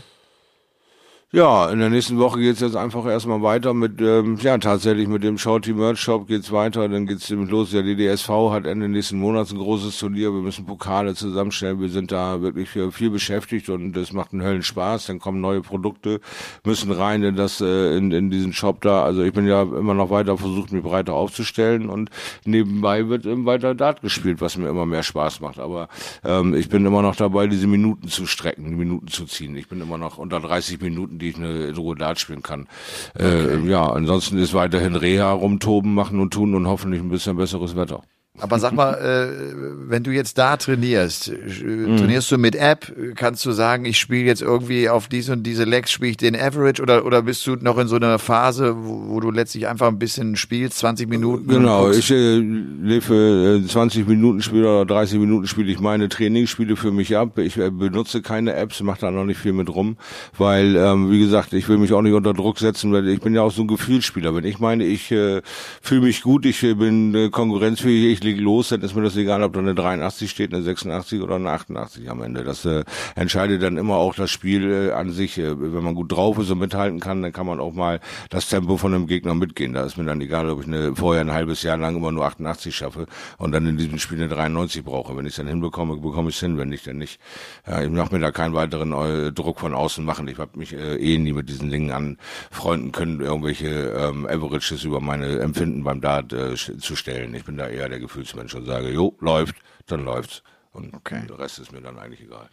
Ja, in der nächsten Woche geht's jetzt einfach erstmal weiter mit, ähm, ja, tatsächlich mit dem Shorty Merch Shop geht's weiter, dann geht's damit los. Der DDSV hat Ende nächsten Monats ein großes Turnier, wir müssen Pokale zusammenstellen, wir sind da wirklich viel beschäftigt und es macht einen Höllenspaß, dann kommen neue Produkte, müssen rein in das, äh, in, in diesen Shop da. Also ich bin ja immer noch weiter versucht, mich breiter aufzustellen und nebenbei wird eben weiter Dart gespielt, was mir immer mehr Spaß macht. Aber ähm, ich bin immer noch dabei, diese Minuten zu strecken, die Minuten zu ziehen. Ich bin immer noch unter 30 Minuten, die ich eine in Ruhe Dart spielen kann. Okay. Äh, ja, ansonsten ist weiterhin Reha rumtoben, machen und tun und hoffentlich ein bisschen besseres Wetter. Aber sag mal, äh, wenn du jetzt da trainierst, äh, mhm. trainierst du mit App? Kannst du sagen, ich spiele jetzt irgendwie auf diese und diese Legs, spiele ich den Average oder, oder bist du noch in so einer Phase, wo, wo du letztlich einfach ein bisschen spielst, 20 Minuten? Genau, ich äh, lebe äh, 20 Minuten Spiele oder 30 Minuten spiele ich meine Trainingsspiele für mich ab. Ich äh, benutze keine Apps, mache da noch nicht viel mit rum, weil, ähm, wie gesagt, ich will mich auch nicht unter Druck setzen, weil ich bin ja auch so ein Gefühlsspieler. Wenn ich meine, ich äh, fühle mich gut, ich äh, bin äh, konkurrenzfähig, ich leg los, dann ist mir das egal, ob da eine 83 steht, eine 86 oder eine 88 am Ende. Das äh, entscheidet dann immer auch das Spiel äh, an sich. Äh, wenn man gut drauf ist und mithalten kann, dann kann man auch mal das Tempo von einem Gegner mitgehen. Da ist mir dann egal, ob ich eine, vorher ein halbes Jahr lang immer nur 88 schaffe und dann in diesem Spiel eine 93 brauche. Wenn ich es dann hinbekomme, bekomme ich es hin, wenn nicht, dann nicht. Ja, ich mache mir da keinen weiteren äh, Druck von außen machen. Ich habe mich äh, eh nie mit diesen Dingen anfreunden können, irgendwelche ähm, Averages über meine Empfinden beim Dart äh, zu stellen. Ich bin da eher der Gefühlsmensch und sage, jo, läuft, dann läuft's. Und okay. der Rest ist mir dann eigentlich egal.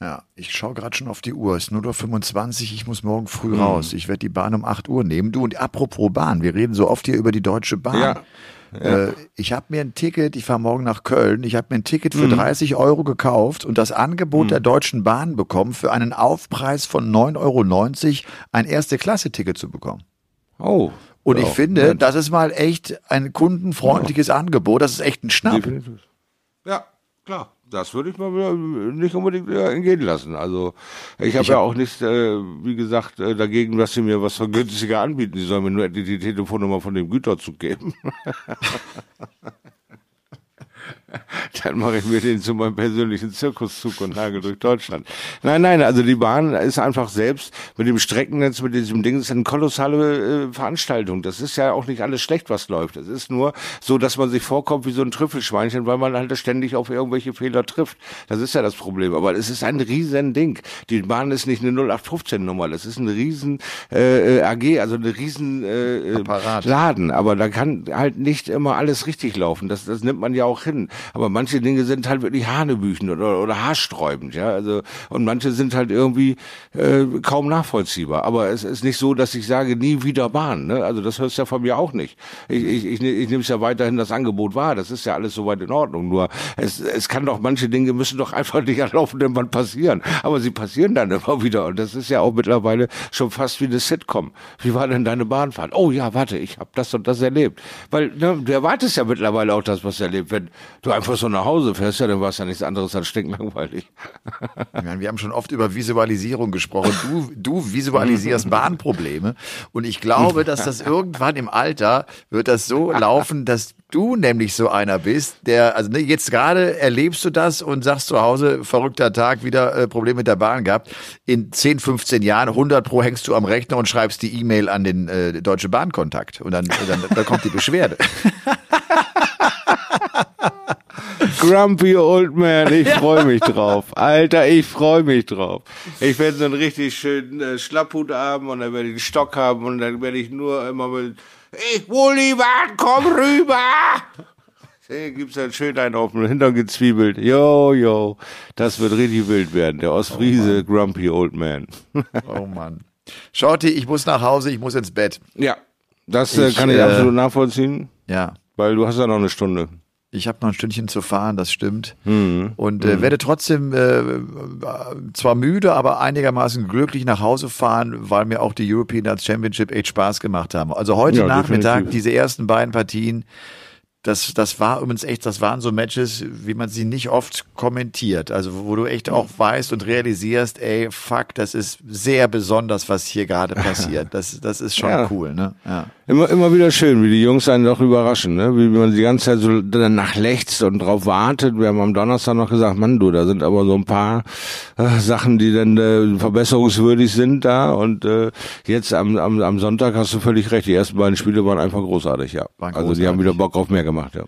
Ja, ich schaue gerade schon auf die Uhr. Es ist nur noch 25, ich muss morgen früh mhm. raus. Ich werde die Bahn um 8 Uhr nehmen. Du und apropos Bahn, wir reden so oft hier über die Deutsche Bahn. Ja. Ja. Äh, ich habe mir ein Ticket, ich fahre morgen nach Köln, ich habe mir ein Ticket für mhm. 30 Euro gekauft und das Angebot mhm. der Deutschen Bahn bekommen, für einen Aufpreis von 9,90 Euro ein Erste-Klasse-Ticket zu bekommen. Oh. Und ja, ich finde, Mensch. das ist mal echt ein kundenfreundliches ja. Angebot. Das ist echt ein Schnapp. Definitiv. Ja, klar. Das würde ich mal nicht unbedingt entgehen lassen. Also ich habe ja auch nichts, äh, wie gesagt, äh, dagegen, dass sie mir was vergünstiger anbieten. Sie sollen mir nur die, die Telefonnummer von dem Güterzug geben. dann mache ich mir den zu meinem persönlichen Zirkuszug und nagel durch Deutschland. Nein, nein, also die Bahn ist einfach selbst mit dem Streckennetz, mit diesem Ding, ist eine kolossale äh, Veranstaltung. Das ist ja auch nicht alles schlecht, was läuft. Es ist nur so, dass man sich vorkommt wie so ein Trüffelschweinchen, weil man halt ständig auf irgendwelche Fehler trifft. Das ist ja das Problem. Aber es ist ein riesen Ding. Die Bahn ist nicht eine 0815-Nummer. Das ist ein riesen äh, äh AG, also eine riesen äh, äh, Apparat. Laden. Aber da kann halt nicht immer alles richtig laufen. Das, das nimmt man ja auch hin. Aber manche Dinge sind halt wirklich Hanebüchen oder, oder haarsträubend, ja. Also, und manche sind halt irgendwie äh, kaum nachvollziehbar. Aber es ist nicht so, dass ich sage, nie wieder Bahn. Ne? Also das hörst du ja von mir auch nicht. Ich, ich, ich, ich nehme es ja weiterhin das Angebot wahr. Das ist ja alles soweit in Ordnung. Nur es, es kann doch, manche Dinge müssen doch einfach nicht an laufendem Band passieren. Aber sie passieren dann immer wieder. Und das ist ja auch mittlerweile schon fast wie eine Sitcom. Wie war denn deine Bahnfahrt? Oh ja, warte, ich habe das und das erlebt. Weil ne, du erwartest ja mittlerweile auch das, was er erlebt. Wenn du einfach so nach Hause fährst, ja, dann war es ja nichts anderes als stinklangweilig. Ja, wir haben schon oft über Visualisierung gesprochen. Du, du visualisierst Bahnprobleme. Und ich glaube, dass das irgendwann im Alter wird das so laufen, dass du nämlich so einer bist, der, also ne, jetzt gerade erlebst du das und sagst zu Hause, verrückter Tag, wieder äh, Probleme mit der Bahn gehabt. In 10, 15 Jahren, 100 pro hängst du am Rechner und schreibst die E-Mail an den äh, Deutsche Bahnkontakt. Und dann, dann, dann kommt die Beschwerde. Grumpy Old Man, ich freue mich drauf. Alter, ich freue mich drauf. Ich werde so einen richtig schönen äh, Schlapphut haben und dann werde ich einen Stock haben und dann werde ich nur immer mit Ich, Wullivan, komm rüber! Hey, gibt's dann schön einen auf den Hintern gezwiebelt. Jo, jo. Das wird richtig wild werden. Der Ostfriese oh Grumpy Old Man. oh Mann. Shorty, ich muss nach Hause, ich muss ins Bett. Ja, das äh, ich, kann ich äh, absolut nachvollziehen. Ja. Weil du hast ja noch eine Stunde. Ich habe noch ein Stündchen zu fahren, das stimmt. Mhm. Und äh, mhm. werde trotzdem äh, zwar müde, aber einigermaßen glücklich nach Hause fahren, weil mir auch die European Darts Championship echt Spaß gemacht haben. Also heute ja, Nachmittag definitiv. diese ersten beiden Partien das, das war übrigens echt, das waren so Matches, wie man sie nicht oft kommentiert. Also, wo du echt auch weißt und realisierst, ey, fuck, das ist sehr besonders, was hier gerade passiert. Das, das ist schon ja. cool, ne? Ja. Immer, immer wieder schön, wie die Jungs einen doch überraschen, ne? Wie man die ganze Zeit so danach lechzt und drauf wartet. Wir haben am Donnerstag noch gesagt, Mann, du, da sind aber so ein paar äh, Sachen, die dann äh, verbesserungswürdig sind da. Und äh, jetzt am, am, am Sonntag hast du völlig recht. Die ersten beiden Spiele waren einfach großartig, ja. War also die haben wieder Bock auf mehr gemacht, ja.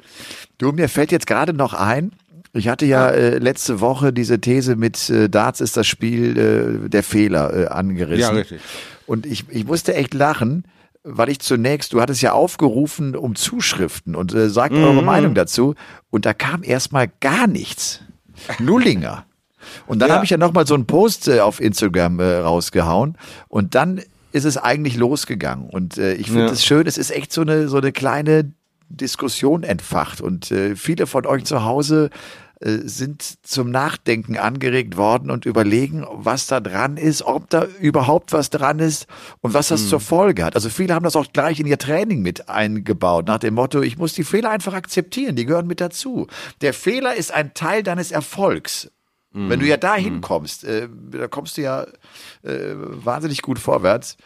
Du, mir fällt jetzt gerade noch ein, ich hatte ja äh, letzte Woche diese These mit äh, Darts ist das Spiel äh, der Fehler äh, angerissen. Ja, richtig. Und ich, ich musste echt lachen, weil ich zunächst, du hattest ja aufgerufen um Zuschriften und äh, sagt mhm. eure Meinung dazu. Und da kam erstmal gar nichts. Nullinger. Und dann ja. habe ich ja nochmal so einen Post äh, auf Instagram äh, rausgehauen. Und dann ist es eigentlich losgegangen. Und äh, ich finde es ja. schön, es ist echt so eine, so eine kleine Diskussion entfacht. Und äh, viele von euch zu Hause sind zum Nachdenken angeregt worden und überlegen, was da dran ist, ob da überhaupt was dran ist und was das hm. zur Folge hat. Also viele haben das auch gleich in ihr Training mit eingebaut, nach dem Motto, ich muss die Fehler einfach akzeptieren, die gehören mit dazu. Der Fehler ist ein Teil deines Erfolgs. Wenn du hm. ja dahin hm. kommst, äh, da kommst du ja äh, wahnsinnig gut vorwärts.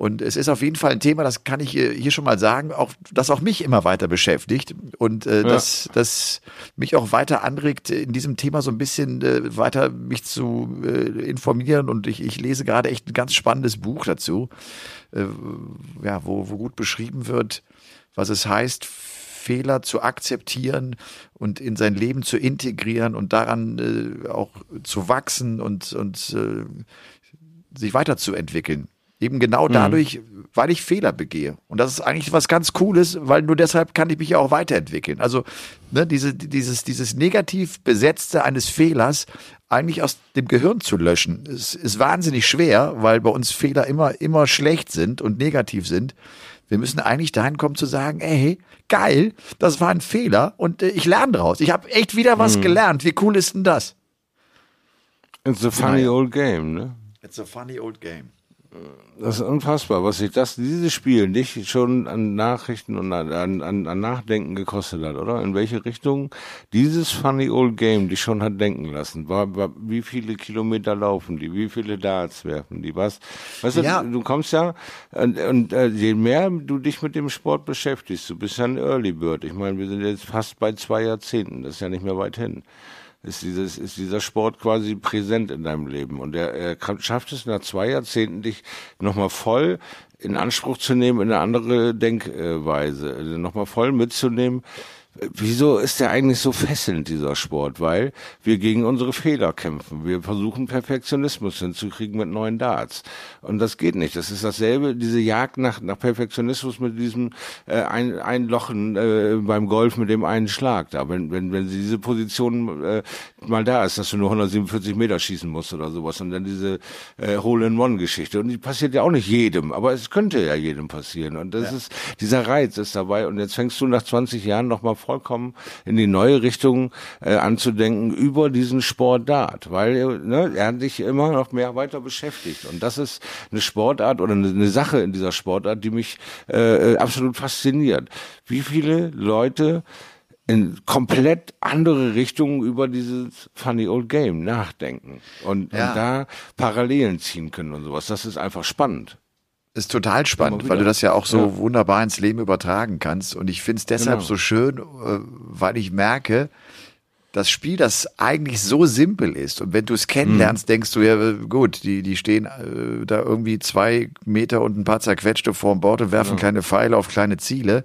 Und es ist auf jeden Fall ein Thema, das kann ich hier schon mal sagen, auch, das auch mich immer weiter beschäftigt und äh, ja. das, das mich auch weiter anregt, in diesem Thema so ein bisschen äh, weiter mich zu äh, informieren. Und ich, ich lese gerade echt ein ganz spannendes Buch dazu, äh, ja, wo, wo gut beschrieben wird, was es heißt, Fehler zu akzeptieren und in sein Leben zu integrieren und daran äh, auch zu wachsen und, und äh, sich weiterzuentwickeln. Eben genau mhm. dadurch, mhm. weil ich Fehler begehe. Und das ist eigentlich was ganz Cooles, weil nur deshalb kann ich mich ja auch weiterentwickeln. Also ne, diese, dieses, dieses negativ Besetzte eines Fehlers eigentlich aus dem Gehirn zu löschen, ist, ist wahnsinnig schwer, weil bei uns Fehler immer, immer schlecht sind und negativ sind. Wir müssen eigentlich dahin kommen zu sagen, ey, geil, das war ein Fehler und äh, ich lerne daraus. Ich habe echt wieder was mhm. gelernt. Wie cool ist denn das? It's a funny old game, ne? It's a funny old game. Das ist unfassbar, was sich das, dieses Spiel nicht schon an Nachrichten und an, an, an Nachdenken gekostet hat, oder? In welche Richtung dieses funny old game dich schon hat denken lassen. War, war, wie viele Kilometer laufen die, wie viele Darts werfen die, was? Weißt du, ja. du kommst ja, und, und äh, je mehr du dich mit dem Sport beschäftigst, du bist ja ein Early Bird. Ich meine, wir sind jetzt fast bei zwei Jahrzehnten, das ist ja nicht mehr weit hin ist, dieses, ist dieser Sport quasi präsent in deinem Leben. Und er, er schafft es nach zwei Jahrzehnten, dich nochmal voll in Anspruch zu nehmen, in eine andere Denkweise, also nochmal voll mitzunehmen wieso ist der eigentlich so fesselnd, dieser Sport? Weil wir gegen unsere Fehler kämpfen. Wir versuchen Perfektionismus hinzukriegen mit neuen Darts. Und das geht nicht. Das ist dasselbe, diese Jagd nach, nach Perfektionismus mit diesem äh, ein, Einlochen äh, beim Golf mit dem einen Schlag da. Wenn, wenn, wenn diese Position äh, mal da ist, dass du nur 147 Meter schießen musst oder sowas. Und dann diese äh, Hole-in-One-Geschichte. Und die passiert ja auch nicht jedem, aber es könnte ja jedem passieren. Und das ja. ist, dieser Reiz ist dabei. Und jetzt fängst du nach 20 Jahren nochmal vollkommen in die neue Richtung äh, anzudenken über diesen Sportart, weil ne, er hat sich immer noch mehr weiter beschäftigt und das ist eine Sportart oder eine, eine Sache in dieser Sportart, die mich äh, absolut fasziniert. Wie viele Leute in komplett andere Richtungen über dieses Funny Old Game nachdenken und, ja. und da Parallelen ziehen können und sowas. Das ist einfach spannend. Ist total spannend, weil du das ja auch so ja. wunderbar ins Leben übertragen kannst. Und ich finde es deshalb genau. so schön, äh, weil ich merke, das Spiel, das eigentlich so simpel ist. Und wenn du es kennenlernst, mhm. denkst du ja, gut, die, die stehen äh, da irgendwie zwei Meter und ein paar zerquetschte vorm Bord und werfen ja. kleine Pfeile auf kleine Ziele.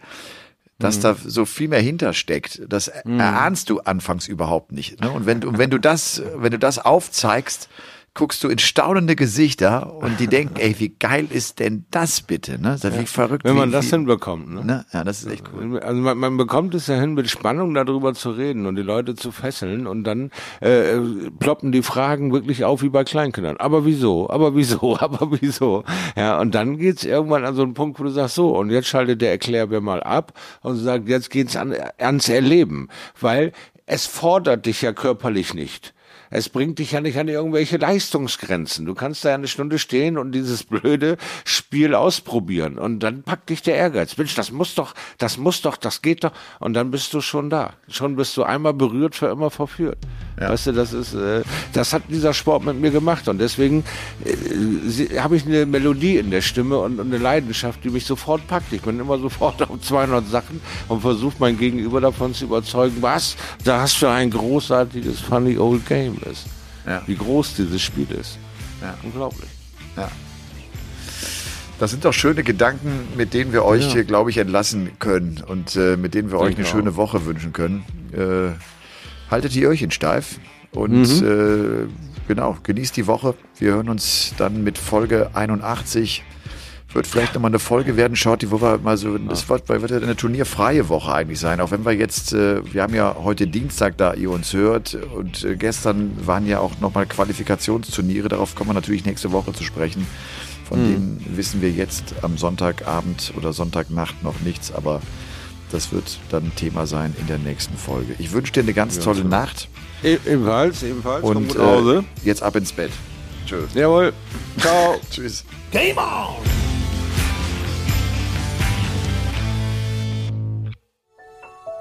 Dass mhm. da so viel mehr hintersteckt, das mhm. erahnst du anfangs überhaupt nicht. Ne? Und wenn, und wenn du das, wenn du das aufzeigst, guckst du in staunende Gesichter und die denken, ey, wie geil ist denn das bitte? Ne? Das ist wie verrückt. Wenn man wie, das wie, hinbekommt. Ne? ne? Ja, das ist echt cool. Also man, man bekommt es ja hin, mit Spannung darüber zu reden und die Leute zu fesseln und dann äh, ploppen die Fragen wirklich auf wie bei Kleinkindern. Aber wieso? Aber wieso? Aber wieso? Ja, und dann geht's irgendwann an so einen Punkt, wo du sagst, so, und jetzt schaltet der Erklärbär mal ab und sagt, jetzt geht's an, ans Erleben. Weil es fordert dich ja körperlich nicht. Es bringt dich ja nicht an irgendwelche Leistungsgrenzen. Du kannst da ja eine Stunde stehen und dieses blöde Spiel ausprobieren. Und dann packt dich der Ehrgeiz. Mensch, das muss doch, das muss doch, das geht doch. Und dann bist du schon da. Schon bist du einmal berührt, für immer verführt. Ja. Weißt du, das ist, äh, das hat dieser Sport mit mir gemacht. Und deswegen äh, habe ich eine Melodie in der Stimme und, und, eine Leidenschaft, die mich sofort packt. Ich bin immer sofort auf 200 Sachen und versuche mein Gegenüber davon zu überzeugen, was, da hast du ein großartiges Funny Old Game ist. Ja. Wie groß dieses Spiel ist. Ja. Unglaublich. Ja. Das sind doch schöne Gedanken, mit denen wir euch, ja. glaube ich, entlassen können und äh, mit denen wir euch eine schöne Woche wünschen können. Äh, haltet die Öhrchen steif und mhm. äh, genau, genießt die Woche. Wir hören uns dann mit Folge 81 wird vielleicht nochmal eine Folge werden, schaut die, wo wir mal so, das wird, wird ja eine turnierfreie Woche eigentlich sein, auch wenn wir jetzt, äh, wir haben ja heute Dienstag, da ihr uns hört und äh, gestern waren ja auch nochmal Qualifikationsturniere, darauf kommen wir natürlich nächste Woche zu sprechen. Von mhm. denen wissen wir jetzt am Sonntagabend oder Sonntagnacht noch nichts, aber das wird dann Thema sein in der nächsten Folge. Ich wünsche dir eine ganz ja, tolle so. Nacht. E ebenfalls, ebenfalls. Und äh, jetzt ab ins Bett. Tschüss. Jawohl. Ciao. Tschüss. Game on!